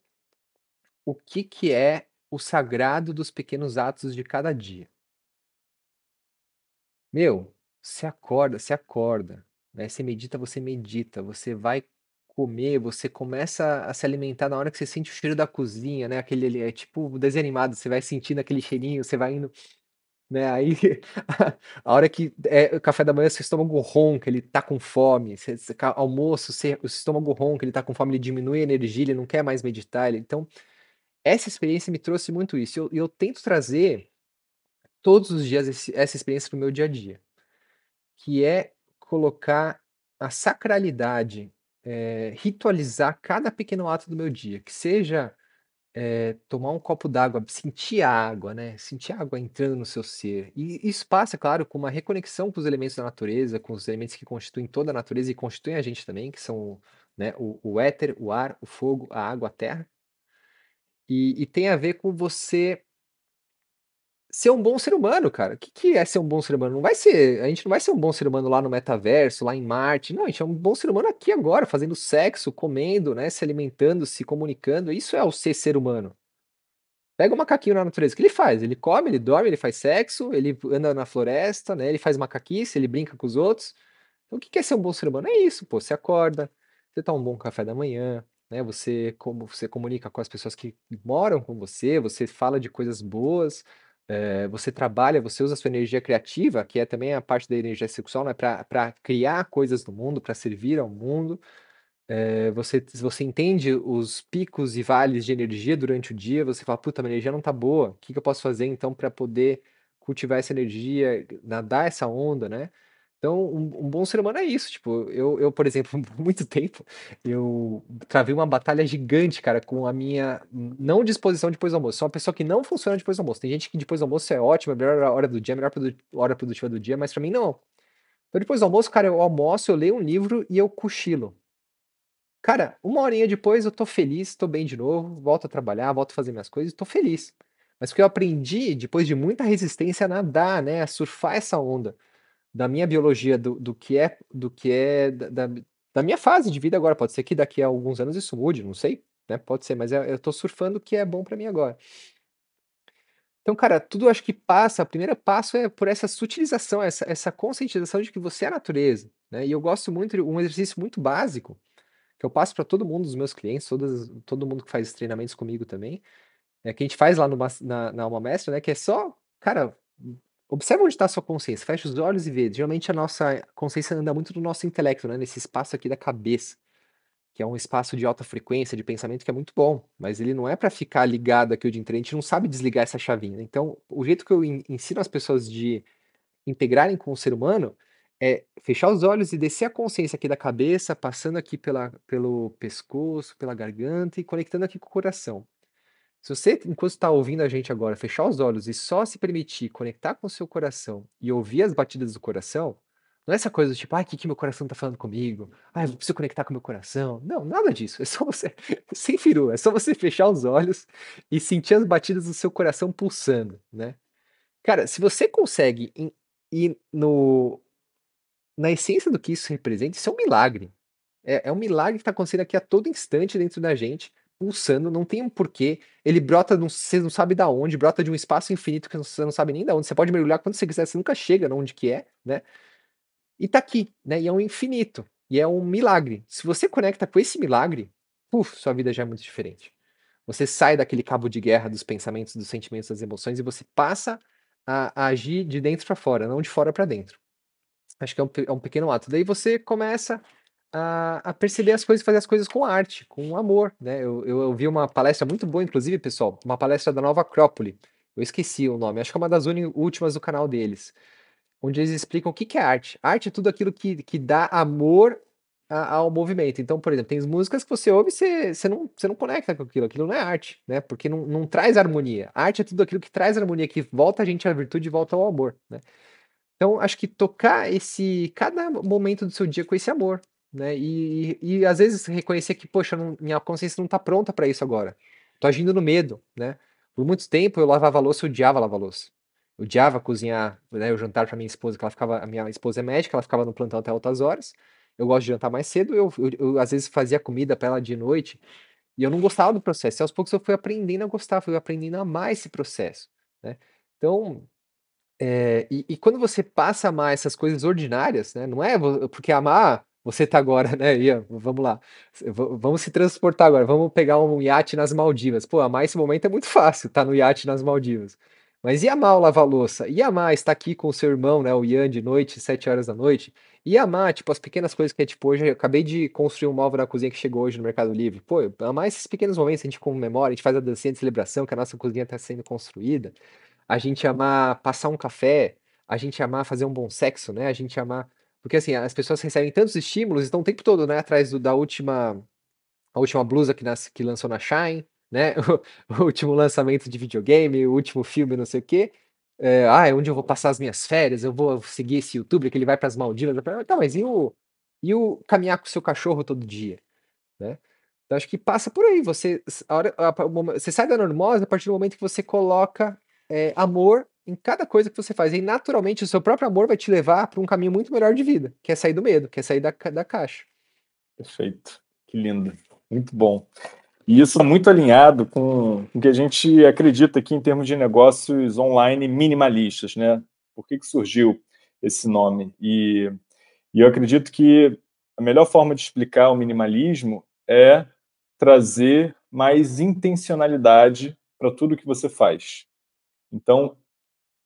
o que que é o sagrado dos pequenos atos de cada dia. Meu, você acorda, você acorda, né? Você medita, você medita, você vai comer, você começa a se alimentar na hora que você sente o cheiro da cozinha, né? Aquele ali, é tipo desenho animado, você vai sentindo aquele cheirinho, você vai indo, né? Aí (laughs) a hora que é o café da manhã, seu estômago ronca, ele tá com fome, você, você, almoço, você, o estômago ronca, ele tá com fome, ele diminui a energia, ele não quer mais meditar, ele, então essa experiência me trouxe muito isso. E eu, eu tento trazer todos os dias esse, essa experiência no meu dia a dia que é colocar a sacralidade, eh, ritualizar cada pequeno ato do meu dia, que seja, eh, tomar um copo d'água, sentir a água, né, sentir a água entrando no seu ser. E isso passa, claro, com uma reconexão com os elementos da natureza, com os elementos que constituem toda a natureza e constituem a gente também, que são, né, o o éter, o ar, o fogo, a água, a terra. E e tem a ver com você ser um bom ser humano, cara. O que, que é ser um bom ser humano? Não vai ser. A gente não vai ser um bom ser humano lá no metaverso, lá em Marte. Não, a gente é um bom ser humano aqui agora, fazendo sexo, comendo, né? Se alimentando, se comunicando. Isso é o ser ser humano. Pega o macaquinho na natureza. O que ele faz? Ele come, ele dorme, ele faz sexo, ele anda na floresta, né? Ele faz macaquice, ele brinca com os outros. Então, o que é ser um bom ser humano? É isso, pô. Você acorda, você toma um bom café da manhã, né? Você, como, você comunica com as pessoas que moram com você, você fala de coisas boas, É, você trabalha, você usa a sua energia criativa, que é também a parte da energia sexual, né, para criar coisas no mundo, para servir ao mundo. É, você, você entende os picos e vales de energia durante o dia, você fala, puta, minha energia não tá boa, o que, que eu posso fazer então para poder cultivar essa energia, nadar essa onda, né? Então, um, um bom ser humano é isso. Tipo, eu, eu, por exemplo, (laughs) por muito tempo, eu travei uma batalha gigante, cara, com a minha não disposição depois do almoço. Sou uma pessoa que não funciona depois do almoço. Tem gente que depois do almoço é ótima, a melhor hora do dia, a melhor hora produtiva do dia, mas pra mim não. Então, depois do almoço, cara, eu almoço, eu leio um livro e eu cochilo. Cara, uma horinha depois eu tô feliz, tô bem de novo, volto a trabalhar, volto a fazer minhas coisas, tô feliz. Mas porque eu aprendi, depois de muita resistência, a nadar, né, a surfar essa onda da minha biologia, do, do que é, do que é da, da, minha fase de vida agora. Pode ser que daqui a alguns anos isso mude, não sei, né? Pode ser, mas eu, eu tô surfando o que é bom para mim agora. Então, cara, tudo acho que passa, o primeiro passo é por essa sutilização, essa, essa conscientização de que você é a natureza, né? E eu gosto muito de um exercício muito básico, que eu passo para todo mundo, os meus clientes, todas, todo mundo que faz treinamentos comigo também, é que a gente faz lá no, na, na Alma Mestra, né? Que é só, cara, Observa onde está a sua consciência, fecha os olhos e vê. Geralmente a nossa consciência anda muito do nosso intelecto, né? Nesse espaço aqui da cabeça, que é um espaço de alta frequência, de pensamento que é muito bom, mas ele não é para ficar ligado aqui o dia inteiro, a gente não sabe desligar essa chavinha. Né? Então, o jeito que eu ensino as pessoas de integrarem com o ser humano é fechar os olhos e descer a consciência aqui da cabeça, passando aqui pela, pelo pescoço, pela garganta e conectando aqui com o coração. Se você, enquanto está ouvindo a gente agora, fechar os olhos e só se permitir conectar com o seu coração e ouvir as batidas do coração, não é essa coisa do tipo, ai, o que, que meu coração está falando comigo? Ai, eu preciso conectar com meu coração. Não, nada disso. É só você, (laughs) sem firu, é só você fechar os olhos e sentir as batidas do seu coração pulsando, né? Cara, se você consegue ir no, na essência do que isso representa, isso é um milagre. É, é um milagre que está acontecendo aqui a todo instante dentro da gente pulsando, não tem um porquê. Ele brota, não, você não sabe da onde, brota de um espaço infinito que você não sabe nem da onde. Você pode mergulhar quando você quiser, você nunca chega onde que é, né? E tá aqui, né? E é um infinito. E é um milagre. Se você conecta com esse milagre, puf, sua vida já é muito diferente. Você sai daquele cabo de guerra dos pensamentos, dos sentimentos, das emoções e você passa a, a agir de dentro para fora, não de fora para dentro. Acho que é um, é um pequeno ato. Daí você começa a, a, perceber as coisas, fazer as coisas com arte, com amor, né? Eu, eu, eu, vi uma palestra muito boa, inclusive, pessoal, uma palestra da Nova Acrópole. Eu esqueci o nome, acho que é uma das últimas do canal deles, onde eles explicam o que, que é arte. Arte é tudo aquilo que, que dá amor a, ao movimento. Então, por exemplo, tem músicas que você ouve e você, você, não, você não conecta com aquilo, aquilo não é arte, né? Porque não, não traz harmonia. arte é tudo aquilo que traz harmonia, que volta a gente à virtude e volta ao amor, né? Então, acho que tocar esse cada momento do seu dia com esse amor, né? E, e, e às vezes reconhecer que, poxa, não, minha consciência não está pronta para isso agora. Tô agindo no medo, né? Por muito tempo eu lavava louça, eu odiava lavar louça. Eu odiava cozinhar, né, o jantar para minha esposa, que ela ficava, a minha esposa é médica, ela ficava no plantão até altas horas. Eu gosto de jantar mais cedo, eu, eu, eu às vezes fazia comida para ela de noite, e eu não gostava do processo. E aos poucos eu fui aprendendo a gostar, fui aprendendo a amar esse processo, né? Então, é, e, e, quando você passa a amar essas coisas ordinárias, né? Não é porque amar você tá agora, (laughs) né, Ian? Vamos lá. Vamos se transportar agora. Vamos pegar um iate nas Maldivas. Pô, amar esse momento é muito fácil, tá no iate nas Maldivas. Mas e amar o lavar-louça? E amar estar aqui com o seu irmão, né, o Ian, de noite, sete horas da noite? E amar, tipo, as pequenas coisas que é, tipo, hoje eu acabei de construir um móvel na cozinha que chegou hoje no Mercado Livre. Pô, amar esses pequenos momentos, a gente comemora, a gente faz a dancinha de celebração que a nossa cozinha está sendo construída. A gente amar passar um café, a gente amar fazer um bom sexo, né? A gente amar porque assim, as pessoas recebem tantos estímulos, estão o tempo todo, né, atrás do, da última a última blusa que, nas, que lançou na Shine, né? O, (laughs) o, último lançamento de videogame, o último filme, não sei o quê. É, ah, é onde eu vou passar as minhas férias, eu vou seguir esse youtuber que ele vai para as Maldivas. Tá, mas e o, e o caminhar com o seu cachorro todo dia, né? Então acho que passa por aí. Você, a hora, a, a, você sai da normose a partir do momento que você coloca é, amor em cada coisa que você faz. E naturalmente o seu próprio amor vai te levar para um caminho muito melhor de vida, que é sair do medo, que é sair da, da caixa. Perfeito. Que lindo. Muito bom. E isso muito alinhado com o que a gente acredita aqui em termos de negócios online minimalistas, né? Por que, que surgiu esse nome? E, e eu acredito que a melhor forma de explicar o minimalismo é trazer mais intencionalidade para tudo que você faz. Então,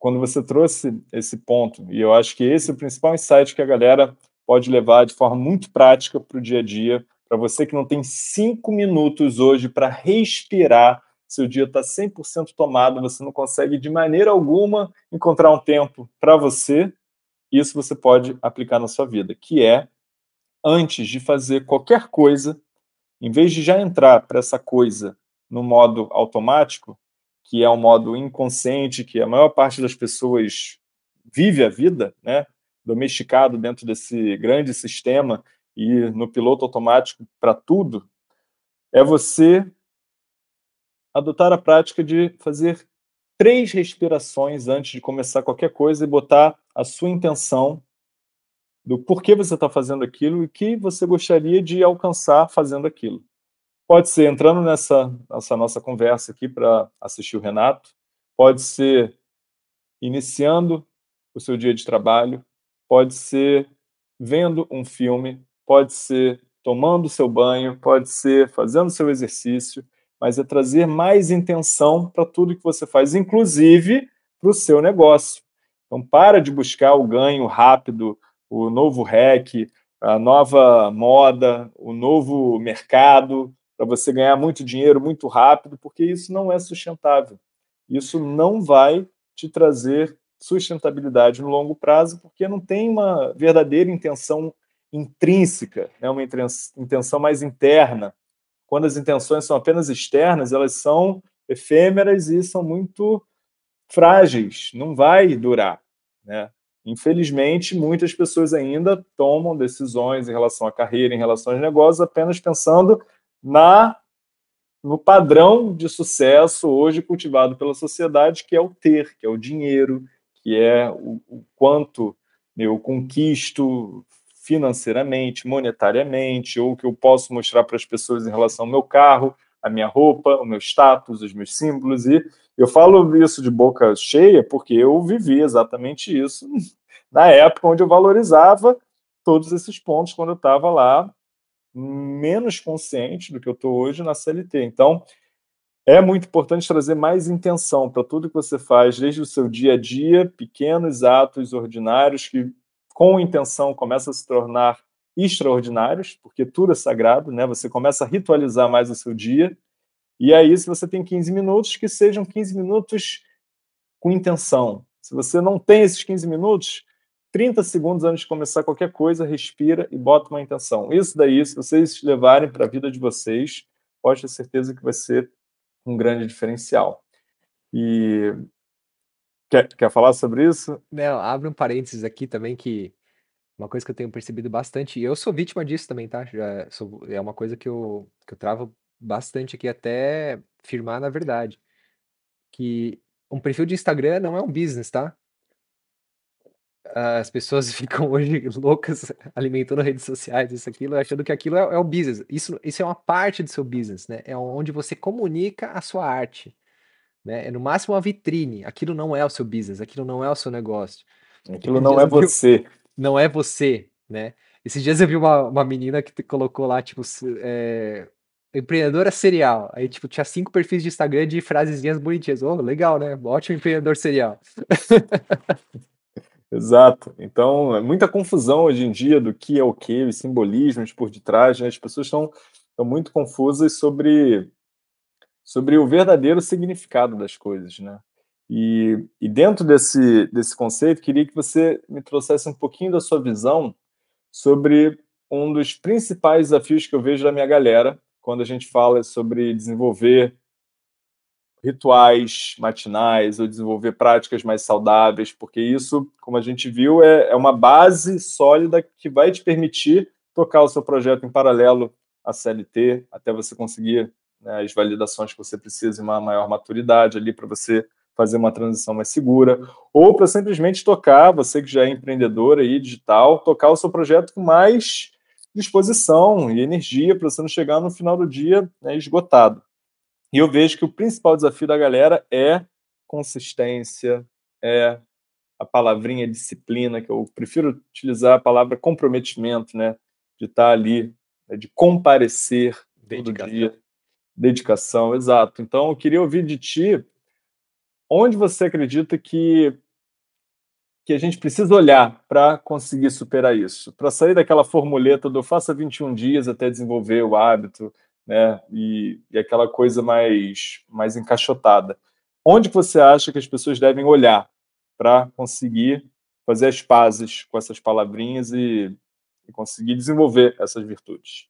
quando você trouxe esse ponto, e eu acho que esse é o principal insight que a galera pode levar de forma muito prática para o dia a dia, para você que não tem cinco minutos hoje para respirar, seu dia está 100% tomado, você não consegue de maneira alguma encontrar um tempo para você, isso você pode aplicar na sua vida, que é antes de fazer qualquer coisa, em vez de já entrar para essa coisa no modo automático, que é um modo inconsciente, que a maior parte das pessoas vive a vida, né? domesticado dentro desse grande sistema e no piloto automático para tudo, é você adotar a prática de fazer três respirações antes de começar qualquer coisa e botar a sua intenção do porquê você está fazendo aquilo e que você gostaria de alcançar fazendo aquilo. Pode ser entrando nessa, nessa nossa conversa aqui para assistir o Renato, pode ser iniciando o seu dia de trabalho, pode ser vendo um filme, pode ser tomando seu banho, pode ser fazendo seu exercício, mas é trazer mais intenção para tudo que você faz, inclusive para o seu negócio. Então, para de buscar o ganho rápido, o novo REC, a nova moda, o novo mercado, para você ganhar muito dinheiro muito rápido, porque isso não é sustentável. Isso não vai te trazer sustentabilidade no longo prazo, porque não tem uma verdadeira intenção intrínseca, né? uma intenção mais interna. Quando as intenções são apenas externas, elas são efêmeras e são muito frágeis, não vai durar. Né? Infelizmente, muitas pessoas ainda tomam decisões em relação à carreira, em relação aos negócios, apenas pensando na no padrão de sucesso hoje cultivado pela sociedade, que é o ter, que é o dinheiro, que é o, o quanto eu conquisto financeiramente, monetariamente, ou que eu posso mostrar para as pessoas em relação ao meu carro, a minha roupa, o meu status, os meus símbolos. E eu falo isso de boca cheia porque eu vivi exatamente isso (laughs) na época onde eu valorizava todos esses pontos quando eu estava lá menos consciente do que eu estou hoje na CLT. Então, é muito importante trazer mais intenção para tudo que você faz, desde o seu dia a dia, pequenos atos ordinários que, com intenção, começam a se tornar extraordinários, porque tudo é sagrado, né? Você começa a ritualizar mais o seu dia. E aí, se você tem 15 minutos, que sejam 15 minutos com intenção. Se você não tem esses 15 minutos, 30 segundos antes de começar qualquer coisa, respira e bota uma intenção. Isso daí, se vocês levarem para a vida de vocês, pode ter certeza que vai ser um grande diferencial. E quer, quer falar sobre isso? Não, abre um parênteses aqui também que uma coisa que eu tenho percebido bastante, e eu sou vítima disso também, tá? Já sou, é uma coisa que eu, que eu travo bastante aqui até firmar na verdade. Que um perfil de Instagram não é um business, tá? As pessoas (laughs) ficam hoje loucas alimentando redes sociais, isso, aquilo, achando que aquilo é, é, o business. Isso, isso é uma parte do seu business, né? É onde você comunica a sua arte. Né? É no máximo uma vitrine. Aquilo não é o seu business, aquilo não é o seu negócio. Aquilo não é você. Vi, não é você, né? Esses dias eu vi uma, uma menina que colocou lá, tipo, é, empreendedora serial. Aí, tipo, tinha cinco perfis de Instagram de frasezinhas bonitinhas. Oh, legal, né? Ótimo empreendedor serial. (laughs) Exato. Então, é muita confusão hoje em dia do que é o que, os simbolismos por detrás, né? as pessoas estão, muito confusas sobre, sobre o verdadeiro significado das coisas, né? E, e dentro desse, desse conceito, queria que você me trouxesse um pouquinho da sua visão sobre um dos principais desafios que eu vejo da minha galera quando a gente fala sobre desenvolver rituais matinais ou desenvolver práticas mais saudáveis, porque isso, como a gente viu, é, é uma base sólida que vai te permitir tocar o seu projeto em paralelo à CLT, até você conseguir né, as validações que você precisa e uma maior maturidade ali para você fazer uma transição mais segura, ou para simplesmente tocar, você que já é empreendedor aí, digital, tocar o seu projeto com mais disposição e energia para você não chegar no final do dia né, esgotado. E eu vejo que o principal desafio da galera é consistência, é a palavrinha disciplina, que eu prefiro utilizar a palavra comprometimento, né? De estar ali, né? de comparecer Dedicação. todo dia. Dedicação, exato. Então, eu queria ouvir de ti onde você acredita que que a gente precisa olhar para conseguir superar isso? Para sair daquela formuleta do faça 21 dias até desenvolver o hábito, né? E, e aquela coisa mais, mais encaixotada. Onde você acha que as pessoas devem olhar para conseguir fazer as pazes com essas palavrinhas e, e conseguir desenvolver essas virtudes?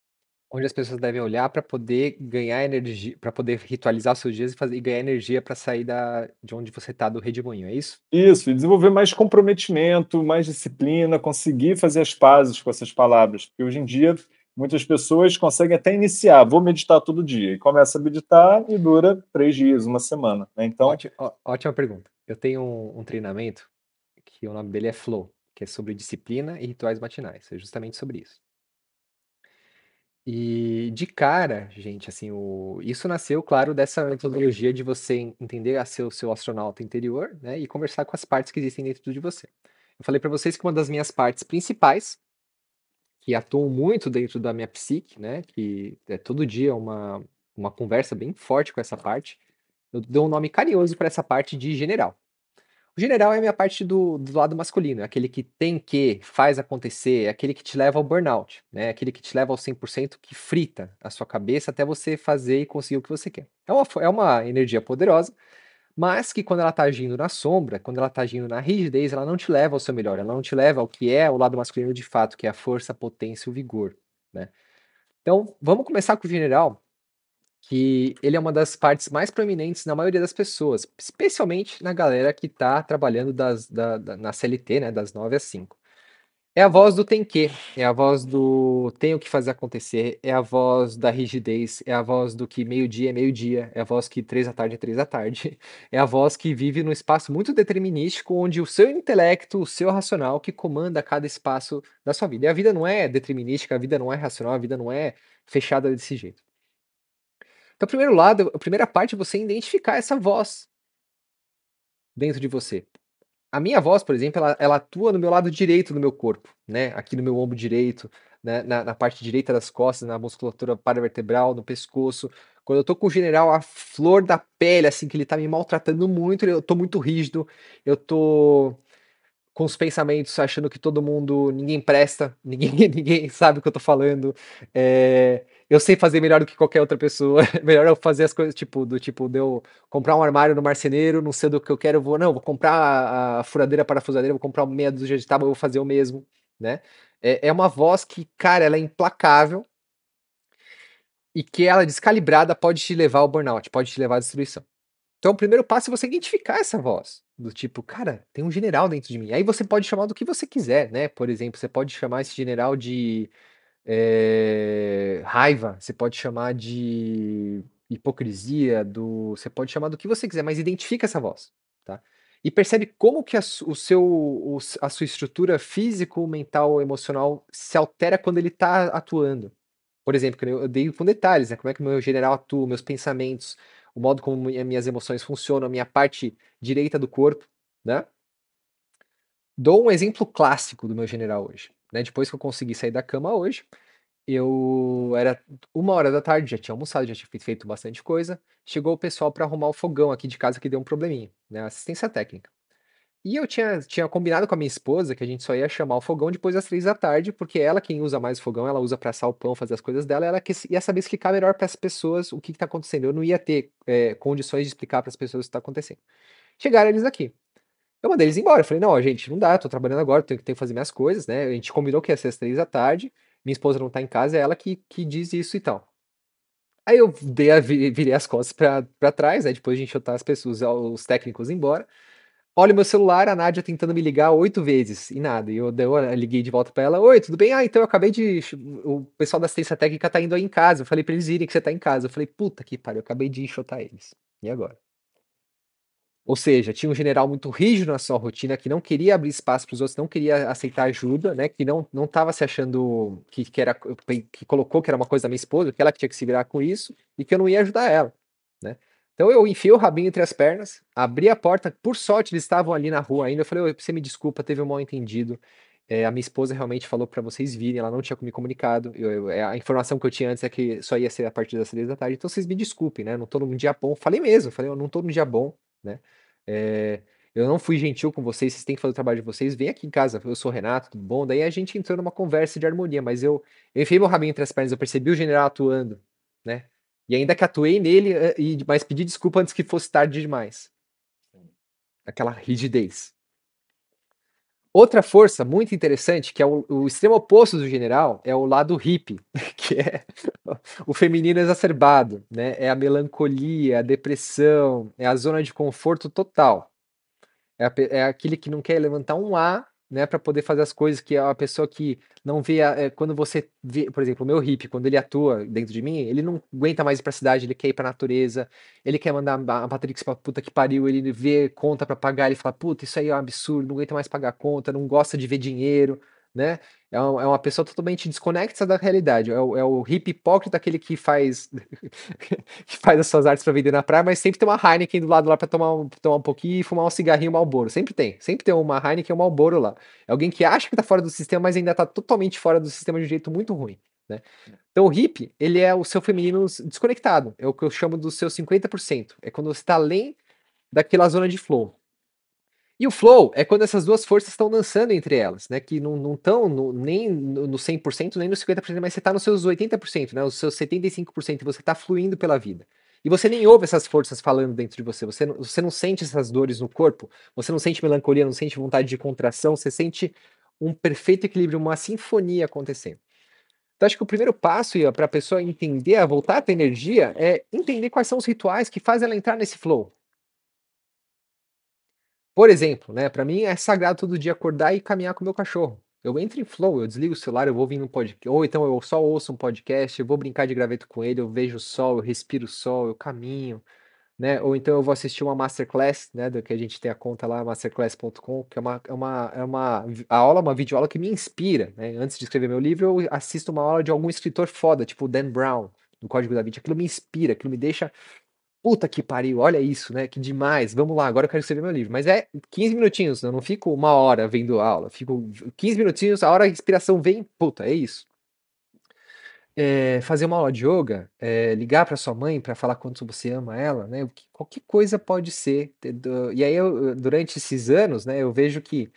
onde as pessoas devem olhar para poder ganhar energia, para poder ritualizar seus dias e, fazer, e ganhar energia para sair da, de onde você está do redemoinho, é isso? Isso, e desenvolver mais comprometimento, mais disciplina, conseguir fazer as pazes com essas palavras, porque hoje em dia muitas pessoas conseguem até iniciar, vou meditar todo dia, e começa a meditar e dura três dias, uma semana. Né? Então, ótima, ótima pergunta. Eu tenho um, um treinamento que o nome dele é Flow, que é sobre disciplina e rituais matinais, é justamente sobre isso. E de cara, gente, assim, o... isso nasceu, claro, dessa metodologia de você entender a seu, seu astronauta interior, né, e conversar com as partes que existem dentro de você. Eu falei para vocês que uma das minhas partes principais, que atuam muito dentro da minha psique, né, que é todo dia uma, uma conversa bem forte com essa parte, eu dou um nome carinhoso para essa parte de general. O general é a minha parte do, do lado masculino, é aquele que tem que, faz acontecer, é aquele que te leva ao burnout, né? É aquele que te leva ao 100%, que frita a sua cabeça até você fazer e conseguir o que você quer. É uma, é uma energia poderosa, mas que quando ela está agindo na sombra, quando ela está agindo na rigidez, ela não te leva ao seu melhor, ela não te leva ao que é o lado masculino de fato, que é a força, a potência o vigor, né? Então, vamos começar com o general, que ele é uma das partes mais proeminentes na maioria das pessoas, especialmente na galera que está trabalhando das, da, da, na CLT, né, das 9 às 5. É a voz do tem que, é a voz do tenho que fazer acontecer, é a voz da rigidez, é a voz do que meio-dia é meio-dia, é a voz que três da tarde é três da tarde, (laughs) é a voz que vive num espaço muito determinístico, onde o seu intelecto, o seu racional, que comanda cada espaço da sua vida. E a vida não é determinística, a vida não é racional, a vida não é fechada desse jeito. Então, primeiro lado, a primeira parte é você identificar essa voz dentro de você. A minha voz, por exemplo, ela, ela atua no meu lado direito do meu corpo, né? Aqui no meu ombro direito, né? na, na parte direita das costas, na musculatura paravertebral, no pescoço. Quando eu tô com o general a flor da pele, assim, que ele tá me maltratando muito, eu tô muito rígido, eu tô com os pensamentos achando que todo mundo, ninguém presta, (laughs) ninguém, ninguém sabe o que eu tô falando. É, eu sei fazer melhor do que qualquer outra pessoa. (laughs) melhor eu fazer as coisas, tipo, do tipo, de eu comprar um armário no marceneiro, não sei do que eu quero, eu vou, não, vou comprar a, a furadeira parafusadeira, vou comprar meia dúzia de tábua, eu vou fazer o mesmo, né? É, é uma voz que, cara, ela é implacável e que ela descalibrada pode te levar ao burnout, pode te levar à destruição. Então, o primeiro passo é você identificar essa voz. Do tipo, cara, tem um general dentro de mim. Aí você pode chamar do que você quiser, né? Por exemplo, você pode chamar esse general de é, raiva, você pode chamar de hipocrisia, do, você pode chamar do que você quiser, mas identifica essa voz, tá? E percebe como que a, o seu, o, a sua estrutura físico, mental, emocional se altera quando ele está atuando. Por exemplo, eu dei com detalhes, né? Como é que o meu general atua, meus pensamentos, o modo como minhas emoções funcionam, a minha parte direita do corpo, né? Dou um exemplo clássico do meu general hoje. Né? Depois que eu consegui sair da cama hoje, eu era uma hora da tarde, já tinha almoçado, já tinha feito bastante coisa. Chegou o pessoal para arrumar o fogão aqui de casa que deu um probleminha, né? Assistência técnica. E eu tinha, tinha combinado com a minha esposa que a gente só ia chamar o fogão depois das três da tarde, porque ela, quem usa mais o fogão, ela usa para assar o pão, fazer as coisas dela, ela ia saber explicar melhor para as pessoas o que está acontecendo. Eu não ia ter é, condições de explicar para as pessoas o que está acontecendo. Chegaram eles aqui. Eu mandei eles embora. Eu falei, não, gente, não dá, tô trabalhando agora, tenho, tenho que fazer minhas coisas, né? A gente combinou que ia ser às três da tarde, minha esposa não tá em casa, é ela que, que diz isso e tal. Aí eu dei a, virei as costas para trás, né? Depois a gente botar as pessoas, os técnicos embora. Olha meu celular, a Nádia tentando me ligar oito vezes e nada. E eu, eu liguei de volta para ela: Oi, tudo bem? Ah, então eu acabei de. O pessoal da assistência técnica tá indo aí em casa. Eu falei para eles irem que você tá em casa. Eu falei: Puta que pariu, eu acabei de enxotar eles. E agora? Ou seja, tinha um general muito rígido na sua rotina, que não queria abrir espaço para os outros, não queria aceitar ajuda, né? Que não não estava se achando que, que era que colocou que era uma coisa da minha esposa, que ela tinha que se virar com isso e que eu não ia ajudar ela, né? Então eu enfiei o rabinho entre as pernas, abri a porta, por sorte eles estavam ali na rua ainda. Eu falei: "Você me desculpa, teve um mal entendido. É, a minha esposa realmente falou para vocês virem, ela não tinha me comunicado. Eu, eu, é, a informação que eu tinha antes é que só ia ser a partir das três da tarde. Então vocês me desculpem, né? Não tô num dia bom. Falei mesmo, falei, eu não tô num dia bom, né? É, eu não fui gentil com vocês, vocês têm que fazer o trabalho de vocês, vem aqui em casa, eu sou o Renato, tudo bom? Daí a gente entrou numa conversa de harmonia, mas eu, eu enfiei meu rabinho entre as pernas, eu percebi o general atuando, né? E ainda que atuei nele, eh, e, mas pedi desculpa antes que fosse tarde demais. Aquela rigidez. Outra força muito interessante, que é o, o, extremo oposto do general, é o lado hippie, (laughs) que é o feminino exacerbado, né? É a melancolia, a depressão, é a zona de conforto total. É, a, é aquele que não quer levantar um A né, para poder fazer as coisas que uma pessoa que não vê, a, é, quando você vê, por exemplo, o meu hippie, quando ele atua dentro de mim, ele não aguenta mais ir pra cidade, ele quer ir pra natureza, ele quer mandar a Patrick pra puta que pariu, ele vê conta para pagar, ele fala, puta, isso aí é um absurdo, não aguenta mais pagar conta, não gosta de ver dinheiro, né? É, é uma pessoa totalmente desconectada da realidade. É o, é o hippie hipócrita, aquele que faz (laughs) que faz as suas artes para vender na praia, mas sempre tem uma Heineken do lado lá para tomar, um, tomar um pouquinho e fumar um cigarrinho Malboro. Sempre tem. Sempre tem uma Heineken ou um Malboro lá. É alguém que acha que tá fora do sistema, mas ainda tá totalmente fora do sistema de um jeito muito ruim. Né? Então o hippie, ele é o seu feminino desconectado. É o que eu chamo do seu 50%. É quando você está além daquela zona de flow. E o flow é quando essas duas forças estão dançando entre elas, né? Que não estão nem no 100%, nem no 50%, mas você está nos seus 80%, né? Os seus 75%, e você está fluindo pela vida. E você nem ouve essas forças falando dentro de você, você não, você não sente essas dores no corpo, você não sente melancolia, não sente vontade de contração, você sente um perfeito equilíbrio, uma sinfonia acontecendo. Então, acho que o primeiro passo para a pessoa entender, a voltar a ter energia, é entender quais são os rituais que fazem ela entrar nesse flow. Por exemplo, né, para mim é sagrado todo dia acordar e caminhar com o meu cachorro. Eu entro em flow, eu desligo o celular, eu vou ouvindo um podcast, ou então eu só ouço um podcast, eu vou brincar de graveto com ele, eu vejo o sol, eu respiro o sol, eu caminho, né? Ou então eu vou assistir uma masterclass, né, do que a gente tem a conta lá, masterclass.com, que é uma, é uma, é uma a aula, uma videoaula que me inspira, né? Antes de escrever meu livro, eu assisto uma aula de algum escritor foda, tipo Dan Brown, do Código da Vinci. Aquilo me inspira, aquilo me deixa Puta que pariu, olha isso, né? Que demais. Vamos lá, agora eu quero escrever meu livro. Mas é 15 minutinhos, eu não fico uma hora vendo aula. Fico 15 minutinhos, a hora a inspiração vem, puta, é isso. É, fazer uma aula de yoga, é, ligar para sua mãe para falar quanto você ama ela, né? Qualquer coisa pode ser. E aí, eu, durante esses anos, né, eu vejo que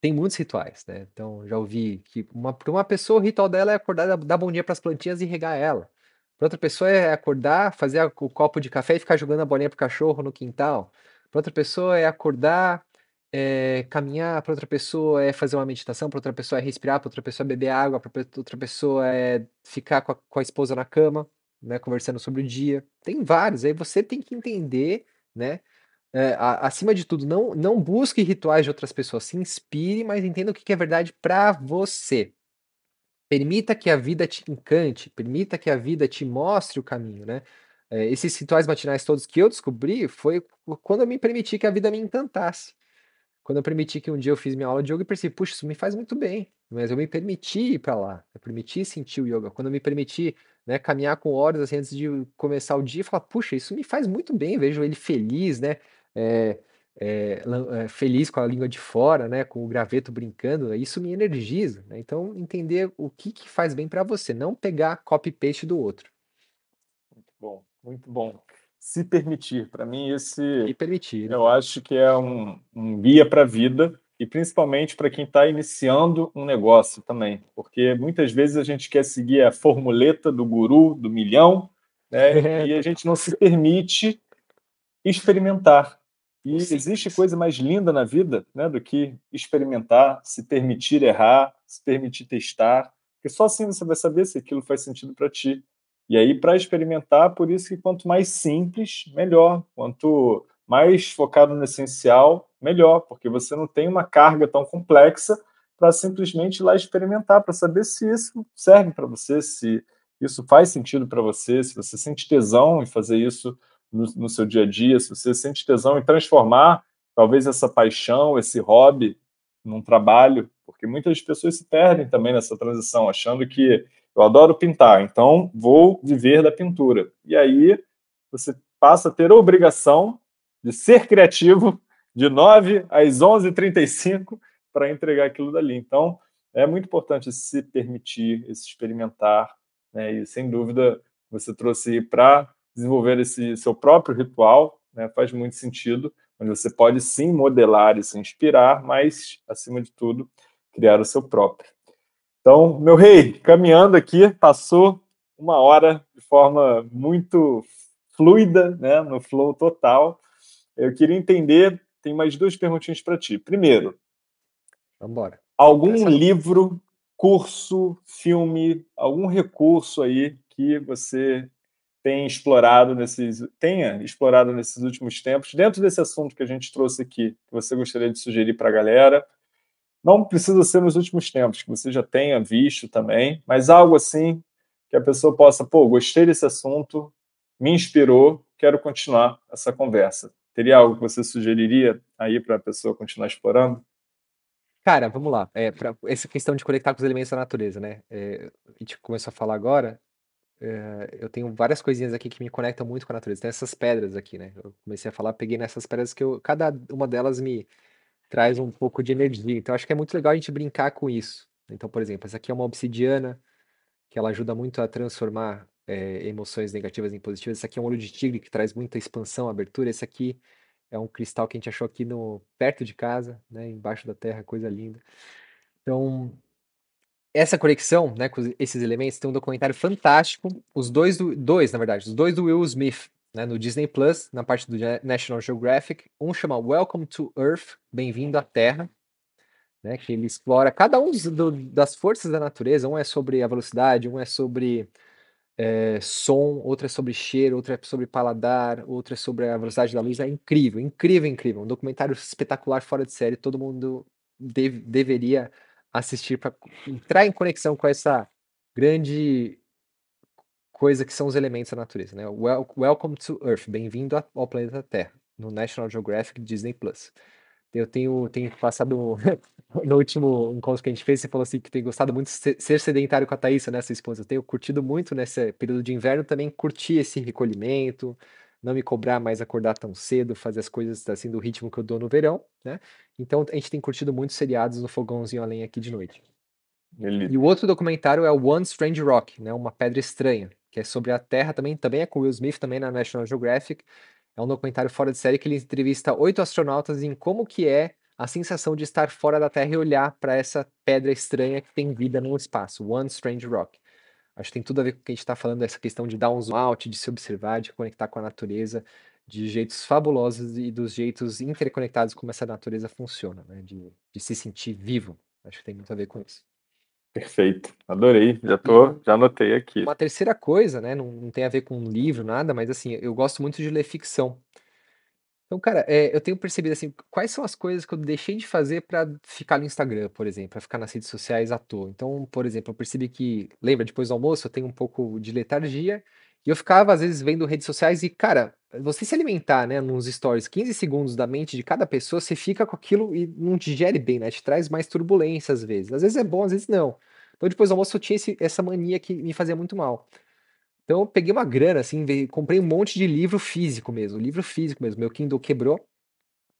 tem muitos rituais, né? Então, já ouvi que uma, uma pessoa, o ritual dela é acordar, dar bom dia para as plantinhas e regar ela. Para outra pessoa é acordar, fazer o copo de café e ficar jogando a bolinha pro cachorro no quintal. Para outra pessoa é acordar, é, caminhar. Para outra pessoa é fazer uma meditação. Para outra pessoa é respirar. Para outra pessoa é beber água. Para outra pessoa é ficar com a, com a esposa na cama, né, conversando sobre o dia. Tem vários. Aí você tem que entender, né? É, acima de tudo, não, não busque rituais de outras pessoas. Se inspire, mas entenda o que, que é verdade para você. Permita que a vida te encante, permita que a vida te mostre o caminho, né? É, esses rituais matinais todos que eu descobri foi quando eu me permiti que a vida me encantasse. Quando eu permiti que um dia eu fiz minha aula de yoga e percebi, puxa, isso me faz muito bem, mas eu me permiti ir para lá, eu permiti sentir o yoga. Quando eu me permiti né, caminhar com horas assim, antes de começar o dia, falar, puxa, isso me faz muito bem, vejo ele feliz, né? É, é, feliz com a língua de fora, né, com o graveto brincando, isso me energiza. Né? Então, entender o que, que faz bem para você, não pegar copy-paste do outro. Muito bom, muito bom. Se permitir, para mim, esse. Se permitir. Né? Eu acho que é um, um guia para a vida e principalmente para quem está iniciando um negócio também, porque muitas vezes a gente quer seguir a formuleta do guru, do milhão, né, (laughs) e a gente não se permite experimentar. E existe coisa mais linda na vida né, do que experimentar, se permitir errar, se permitir testar, porque só assim você vai saber se aquilo faz sentido para ti. E aí, para experimentar, por isso que quanto mais simples, melhor. Quanto mais focado no essencial, melhor, porque você não tem uma carga tão complexa para simplesmente ir lá experimentar, para saber se isso serve para você, se isso faz sentido para você, se você sente tesão em fazer isso no, no seu dia a dia, se você sente tesão em transformar talvez essa paixão, esse hobby num trabalho, porque muitas pessoas se perdem também nessa transição, achando que eu adoro pintar, então vou viver da pintura. E aí você passa a ter a obrigação de ser criativo de 9 às 11h35 para entregar aquilo dali. Então, é muito importante se permitir, esse experimentar, né? e sem dúvida você trouxe para desenvolver esse seu próprio ritual, né, faz muito sentido, onde você pode sim modelar e se inspirar, mas, acima de tudo, criar o seu próprio. Então, meu rei, caminhando aqui, passou uma hora de forma muito fluida, né, no flow total. Eu queria entender, tem mais duas perguntinhas para ti. Primeiro, Vambora. algum Essa... livro, curso, filme, algum recurso aí que você tem explorado nesses, tenha explorado nesses últimos tempos, dentro desse assunto que a gente trouxe aqui, que você gostaria de sugerir para a galera? Não precisa ser nos últimos tempos, que você já tenha visto também, mas algo assim que a pessoa possa, pô, gostei desse assunto, me inspirou, quero continuar essa conversa. Teria algo que você sugeriria aí para a pessoa continuar explorando? Cara, vamos lá. É, essa questão de conectar com os elementos da natureza, né? É, a gente começou a falar agora. É, eu tenho várias coisinhas aqui que me conectam muito com a natureza. Tem essas pedras aqui, né? Eu comecei a falar, peguei nessas pedras que eu, cada uma delas me traz um pouco de energia. Então, acho que é muito legal a gente brincar com isso. Então, por exemplo, essa aqui é uma obsidiana, que ela ajuda muito a transformar é, emoções negativas em positivas. Esse aqui é um olho de tigre que traz muita expansão, abertura. Esse aqui é um cristal que a gente achou aqui no perto de casa, né, embaixo da terra, coisa linda. Então, essa conexão, né, com esses elementos tem um documentário fantástico, os dois do, dois, na verdade, os dois do Will Smith, né, no Disney Plus, na parte do National Geographic. Um chama Welcome to Earth, Bem-vindo à Terra, né, que ele explora cada um do, das forças da natureza. Um é sobre a velocidade, um é sobre é, som, outra é sobre cheiro, outra é sobre paladar, outra é sobre a velocidade da luz. É incrível, incrível, incrível. Um documentário espetacular, fora de série. Todo mundo deve, deveria assistir para entrar em conexão com essa grande coisa que são os elementos da natureza. Né? Welcome to Earth, bem-vindo ao planeta Terra, no National Geographic Disney Plus. Eu tenho, tenho passado (laughs) no último encontro que a gente fez, você falou assim que tem gostado muito de ser sedentário com a Thaísa, né, sua esposa. Eu tenho curtido muito nesse período de inverno também curtir esse recolhimento, não me cobrar mais acordar tão cedo, fazer as coisas assim do ritmo que eu dou no verão, né? Então a gente tem curtido muito seriados no fogãozinho além aqui de noite. E o outro documentário é o One Strange Rock, né, uma pedra estranha, que é sobre a Terra também, também é com Will Smith também na National Geographic. É um documentário fora de série que ele entrevista oito astronautas em como que é a sensação de estar fora da Terra e olhar para essa pedra estranha que tem vida no espaço, One Strange Rock. Acho que tem tudo a ver com o que a gente está falando, essa questão de dar um zoom out, de se observar, de conectar com a natureza, de jeitos fabulosos e dos jeitos interconectados como essa natureza funciona, né? de, de se sentir vivo. Acho que tem muito a ver com isso. Perfeito, adorei, já tô, já anotei aqui. Uma terceira coisa, né, não, não tem a ver com um livro, nada, mas assim, eu gosto muito de ler ficção. Então, cara, eh, eu tenho percebido, assim, quais são as coisas que eu deixei de fazer para ficar no Instagram, por exemplo, para ficar nas redes sociais à toa. Então, por exemplo, eu percebi que, lembra, depois do almoço eu tenho um pouco de letargia e eu ficava, às vezes, vendo redes sociais e, cara, você se alimentar, né, nos stories 15 segundos da mente de cada pessoa, você fica com aquilo e não digere bem, né? Te traz mais turbulência às vezes. Às vezes é bom, às vezes não. Então, depois do almoço eu tinha esse, essa mania que me fazia muito mal. Então eu peguei uma grana, assim, comprei um monte de livro físico mesmo, livro físico mesmo. Meu Kindle quebrou.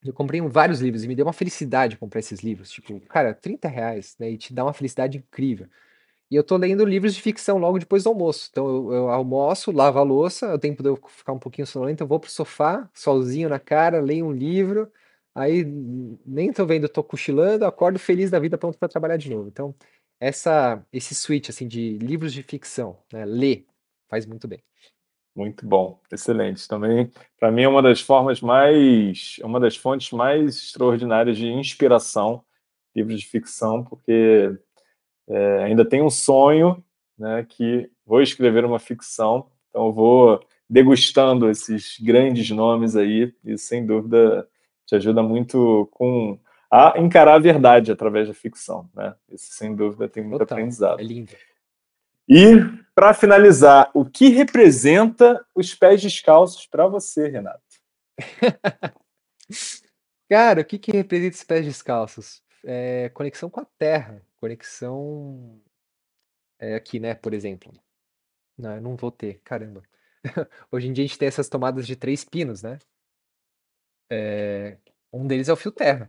Eu comprei vários livros e me deu uma felicidade comprar esses livros. Tipo, cara, 30 reais, né? E te dá uma felicidade incrível. E eu tô lendo livros de ficção logo depois do almoço. Então eu, eu almoço, lavo a louça, o tempo de eu ficar um pouquinho sonolento, eu vou pro sofá, solzinho na cara, leio um livro. Aí nem tô vendo, tô cochilando, acordo feliz da vida, pronto para trabalhar de novo. Então, essa esse switch assim de livros de ficção, né? Ler faz muito bem. Muito bom, excelente. Também, para mim, é uma das formas mais, é uma das fontes mais extraordinárias de inspiração, livros de ficção, porque é, ainda tenho um sonho, né, que vou escrever uma ficção, então vou degustando esses grandes nomes aí, e sem dúvida te ajuda muito com a encarar a verdade através da ficção, né? Isso sem dúvida tem muito Total, aprendizado. É lindo. E, para finalizar, o que representa os pés descalços para você, Renato? (laughs) Cara, o que, que representa os pés descalços? É, conexão com a terra, conexão é, aqui, né, por exemplo. Não, eu não vou ter, caramba. (laughs) Hoje em dia a gente tem essas tomadas de três pinos, né? É, um deles é o fio terra.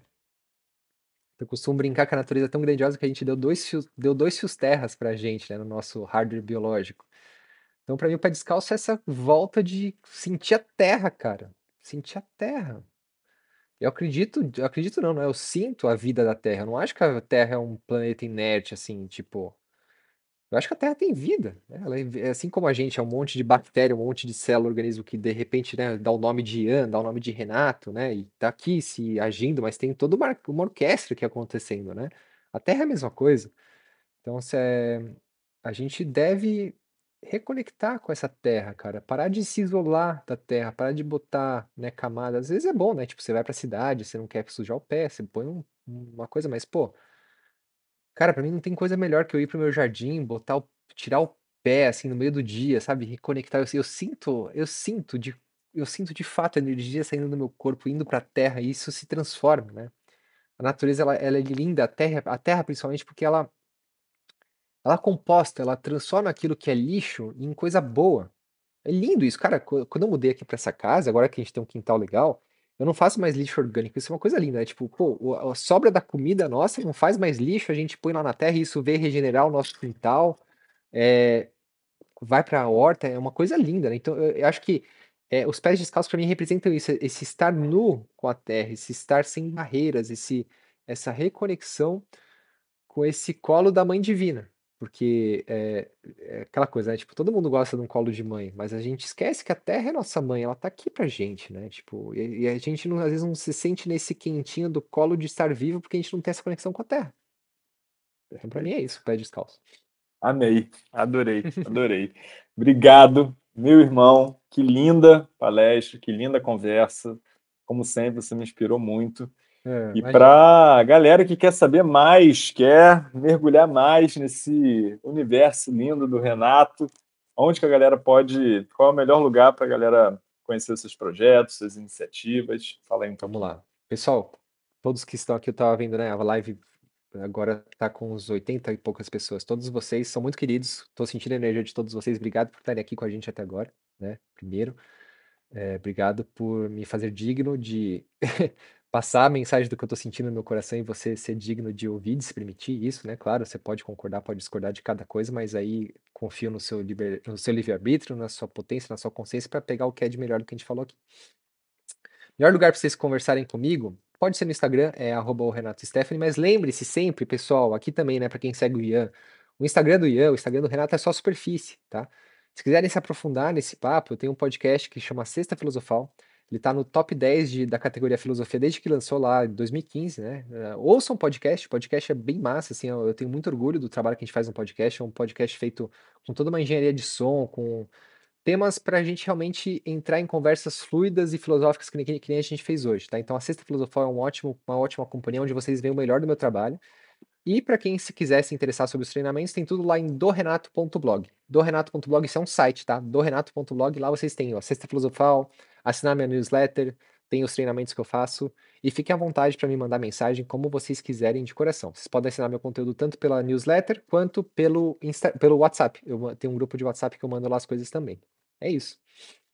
Eu costumo brincar que a natureza é tão grandiosa que a gente deu dois fios, deu dois fios terras pra gente, né, no nosso hardware biológico. Então, para mim, o pé descalço é essa volta de sentir a terra, cara. Sentir a terra. Eu acredito, eu acredito não, né? Eu sinto a vida da Terra. Eu não acho que a Terra é um planeta inerte, assim, tipo. Eu acho que a Terra tem vida, né? Ela é, assim como a gente é um monte de bactéria, um monte de célula, organismo que de repente, né, dá o nome de Ian, dá o nome de Renato, né? E tá aqui se agindo, mas tem toda uma, uma orquestra que é acontecendo, né? A Terra é a mesma coisa. Então, se é, a gente deve reconectar com essa terra, cara. Parar de se isolar da terra, parar de botar, né, camada. Às vezes é bom, né? Tipo, você vai pra cidade, você não quer sujar o pé, você põe um- uma coisa, mas, pô, cara, pra mim não tem coisa melhor que eu ir pro meu jardim, botar o, tirar o pé, assim, no meio do dia, sabe? Reconectar. Eu, eu sinto, eu sinto de, eu sinto de fato a energia saindo do meu corpo, indo pra terra, e isso se transforma, né? A natureza, ela, ela é linda, a terra, a terra principalmente porque ela ela composta, ela transforma aquilo que é lixo em coisa boa. É lindo isso, cara. qu- Quando eu mudei aqui pra essa casa, agora que a gente tem um quintal legal, eu não faço mais lixo orgânico. Isso é uma coisa linda, né? Tipo, pô, a sobra da comida nossa não faz mais lixo, a gente põe lá na terra e isso vem regenerar o nosso quintal, é, vai pra horta, é uma coisa linda, né? Então eu, eu acho que é, os pés descalços pra mim representam isso, esse estar nu com a terra, esse estar sem barreiras, esse, essa reconexão com esse colo da mãe divina. Porque é, é aquela coisa, né? Tipo, todo mundo gosta de um colo de mãe, mas a gente esquece que a terra é nossa mãe, ela tá aqui pra gente, né? Tipo, e, e a gente não- às vezes não se sente nesse quentinho do colo de estar vivo porque a gente não tem essa conexão com a terra. Então, pra mim é isso, pé descalço. Amei, adorei, adorei. Obrigado, meu irmão. Que linda palestra, que linda conversa. Como sempre, você me inspirou muito. É, E para a galera que quer saber mais, quer mergulhar mais nesse universo lindo do Renato, onde que a galera pode. Qual é o melhor lugar para a galera conhecer seus projetos, suas iniciativas? Fala aí um Vamos lá. Pessoal, todos que estão aqui, eu tava vendo, né? A live agora tá com uns 80 e poucas pessoas. Todos vocês são muito queridos. Tô sentindo a energia de todos vocês. Obrigado por estarem aqui com a gente até agora, né? Primeiro, é, obrigado por me fazer digno de (laughs) passar a mensagem do que eu tô sentindo no meu coração e você ser digno de ouvir, de se permitir isso, né? Claro, você pode concordar, pode discordar de cada coisa, mas aí confio no seu, liber... no seu livre-arbítrio, na sua potência, na sua consciência para pegar o que é de melhor do que a gente falou aqui. Melhor lugar para vocês conversarem comigo pode ser no Instagram, é arroba o Renato Stephanie, mas lembre-se sempre, pessoal, aqui também, né, para quem segue o Ian, o Instagram do Ian, o Instagram do Renato é só superfície, tá? Se quiserem se aprofundar nesse papo, eu tenho um podcast que chama Sexta Filosofal. Ele tá no top 10 de, da categoria filosofia desde que lançou lá em 2015, né? Uh, ouçam um podcast, o podcast é bem massa, assim, eu, eu tenho muito orgulho do trabalho que a gente faz no podcast. É um podcast feito com toda uma engenharia de som, com temas para a gente realmente entrar em conversas fluidas e filosóficas que nem, que nem a gente fez hoje, tá? Então a Sexta Filosofal é um ótimo, uma ótima companhia onde vocês veem o melhor do meu trabalho. E para quem se quiser se interessar sobre os treinamentos, tem tudo lá em dorenato.blog. Dorenato.blog, isso é um site, tá? Dorenato.blog, lá vocês têm ó, a Sexta Filosofal, assinar minha newsletter, tem os treinamentos que eu faço. E fiquem à vontade para me mandar mensagem como vocês quiserem de coração. Vocês podem assinar meu conteúdo tanto pela newsletter quanto pelo, Insta, pelo WhatsApp. Eu tenho um grupo de WhatsApp que eu mando lá as coisas também. É isso.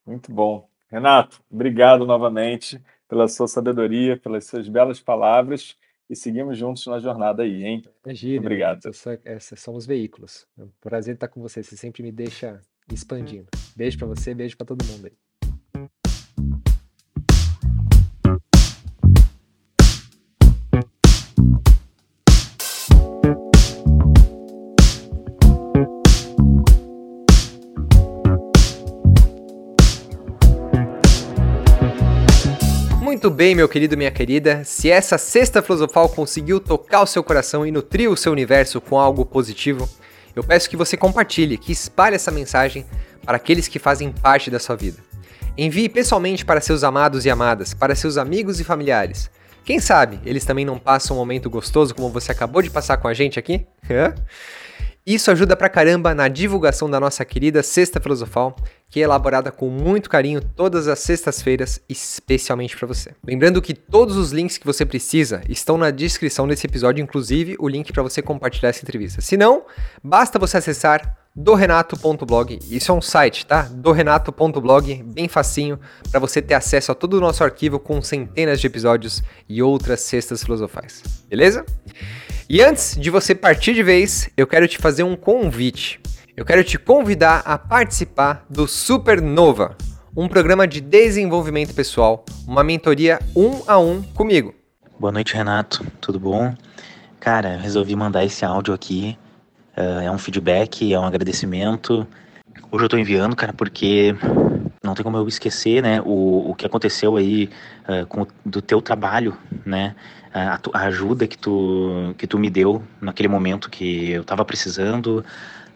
Muito bom. Renato, obrigado novamente pela sua sabedoria, pelas suas belas palavras e seguimos juntos na jornada aí, hein? Imagina. Obrigado. Essa, essa, são os veículos. É um prazer estar com você. Você sempre me deixa expandindo. Beijo para você, beijo para todo mundo aí. Muito bem, meu querido, minha querida. Se essa sexta filosofal conseguiu tocar o seu coração e nutrir o seu universo com algo positivo, eu peço que você compartilhe, que espalhe essa mensagem para aqueles que fazem parte da sua vida. Envie pessoalmente para seus amados e amadas, para seus amigos e familiares. Quem sabe eles também não passam um momento gostoso como você acabou de passar com a gente aqui? Isso ajuda pra caramba na divulgação da nossa querida Sexta Filosofal, que é elaborada com muito carinho todas as sextas-feiras, especialmente para você. Lembrando que todos os links que você precisa estão na descrição desse episódio, inclusive o link para você compartilhar essa entrevista. Se não, basta você acessar dorenato.blog. Isso é um site, tá? dorenato.blog, bem facinho, para você ter acesso a todo o nosso arquivo com centenas de episódios e outras cestas filosofais. Beleza? E antes de você partir de vez, eu quero te fazer um convite. Eu quero te convidar a participar do Supernova, um programa de desenvolvimento pessoal, uma mentoria um a um comigo. Boa noite, Renato. Tudo bom? Cara, resolvi mandar esse áudio aqui. Uh, é um feedback, é um agradecimento. Hoje eu tô enviando, cara, porque não tem como eu esquecer, né, o, o que aconteceu aí uh, com do teu trabalho, né, a, a, ajuda que tu que tu me deu naquele momento que eu tava precisando,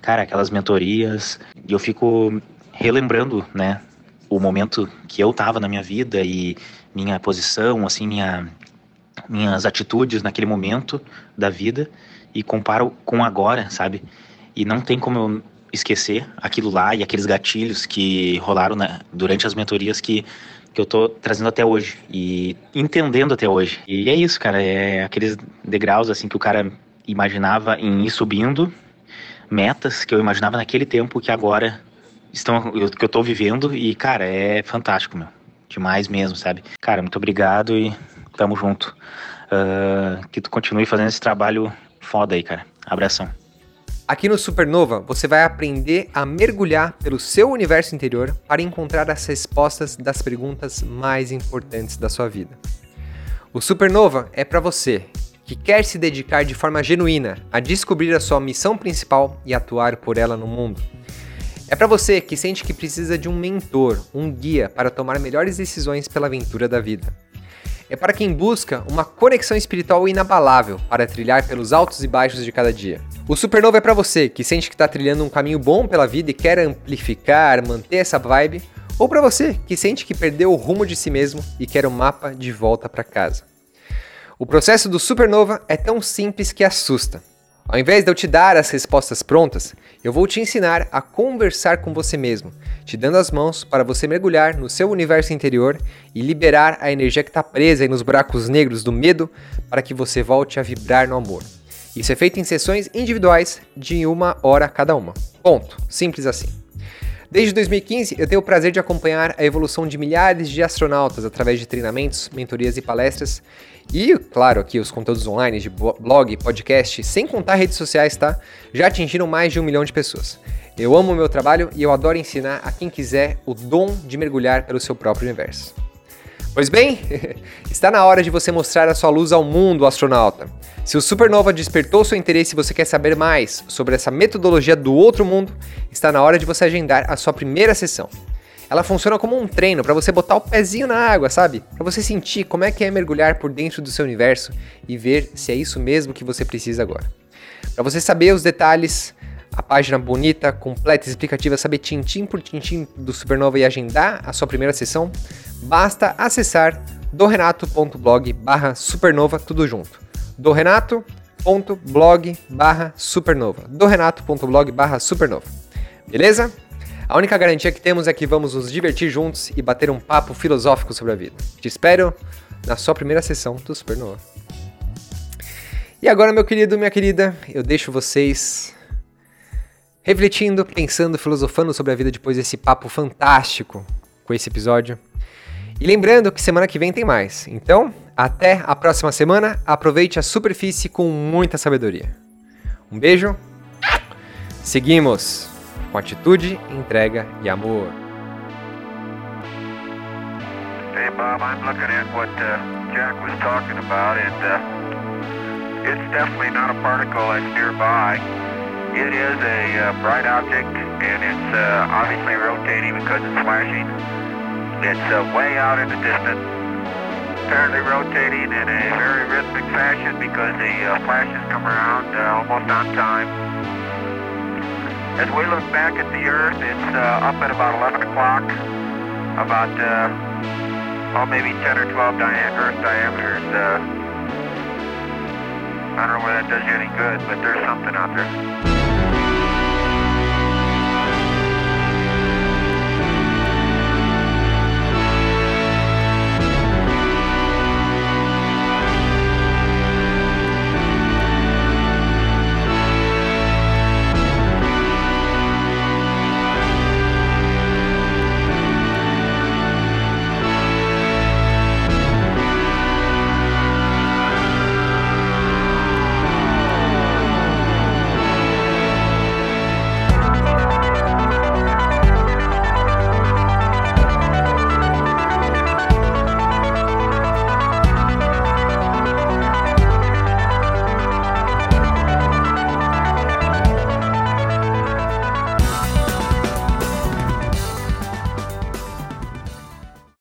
cara, aquelas mentorias, e eu fico relembrando, né, o momento que eu tava na minha vida e minha posição, assim, minha minhas atitudes naquele momento da vida e comparo com agora, sabe? E não tem como eu esquecer aquilo lá e aqueles gatilhos que rolaram né, durante as mentorias que, que eu tô trazendo até hoje e entendendo até hoje. E é isso, cara, é aqueles degraus assim que o cara imaginava em ir subindo, metas que eu imaginava naquele tempo que agora estão que eu tô vivendo e cara, é fantástico, meu. Demais mesmo, sabe? Cara, muito obrigado e tamo junto. Uh, que tu continue fazendo esse trabalho foda aí, cara. Abração. Aqui no Supernova, você vai aprender a mergulhar pelo seu universo interior para encontrar as respostas das perguntas mais importantes da sua vida. O Supernova é para você que quer se dedicar de forma genuína a descobrir a sua missão principal e atuar por ela no mundo. É para você que sente que precisa de um mentor, um guia para tomar melhores decisões pela aventura da vida é para quem busca uma conexão espiritual inabalável para trilhar pelos altos e baixos de cada dia. O Supernova é para você que sente que está trilhando um caminho bom pela vida e quer amplificar, manter essa vibe, ou para você que sente que perdeu o rumo de si mesmo e quer o um mapa de volta para casa. O processo do Supernova é tão simples que assusta. Ao invés de eu te dar as respostas prontas, eu vou te ensinar a conversar com você mesmo, te dando as mãos para você mergulhar no seu universo interior e liberar a energia que está presa nos buracos negros do medo para que você volte a vibrar no amor. Isso é feito em sessões individuais de uma hora cada uma. Ponto. Simples assim. Desde 2015, eu tenho o prazer de acompanhar a evolução de milhares de astronautas através de treinamentos, mentorias e palestras. E, claro, aqui os conteúdos online de blog, podcast, sem contar redes sociais, tá? Já atingiram mais de um milhão de pessoas. Eu amo o meu trabalho e eu adoro ensinar a quem quiser o dom de mergulhar pelo seu próprio universo. Pois bem, (laughs) está na hora de você mostrar a sua luz ao mundo, astronauta. Se o Supernova despertou seu interesse e você quer saber mais sobre essa metodologia do outro mundo, está na hora de você agendar a sua primeira sessão. Ela funciona como um treino para você botar o pezinho na água, sabe? Para você sentir como é que é mergulhar por dentro do seu universo e ver se é isso mesmo que você precisa agora. Para você saber os detalhes, a página bonita, completa e explicativa, saber tintim por tintim do Supernova e agendar a sua primeira sessão, basta acessar dorenato.blog barra supernova, tudo junto. dorenato.blog barra supernova. dorenato.blog barra supernova. Beleza? A única garantia que temos é que vamos nos divertir juntos e bater um papo filosófico sobre a vida. Te espero na sua primeira sessão do Supernova. E agora, meu querido, minha querida, eu deixo vocês refletindo, pensando, filosofando sobre a vida depois desse papo fantástico com esse episódio. E lembrando que semana que vem tem mais. Então, até a próxima semana. Aproveite a superfície com muita sabedoria. Um beijo. Seguimos com atitude, entrega e amor. Hey Bob, I'm looking at what uh, Jack was talking about, and uh, it's definitely not a particle that's nearby. It is a uh, bright object, and it's uh, obviously rotating because it's flashing. It's uh, way out in the distance, apparently rotating in a very rhythmic fashion because the uh, flashes come around uh, almost on time. As we look back at the Earth, it's uh, up at about 11 o'clock, about, uh, oh, maybe 10 or 12 dia Earth diameters. Uh, I don't know whether that does you any good, but there's something out there.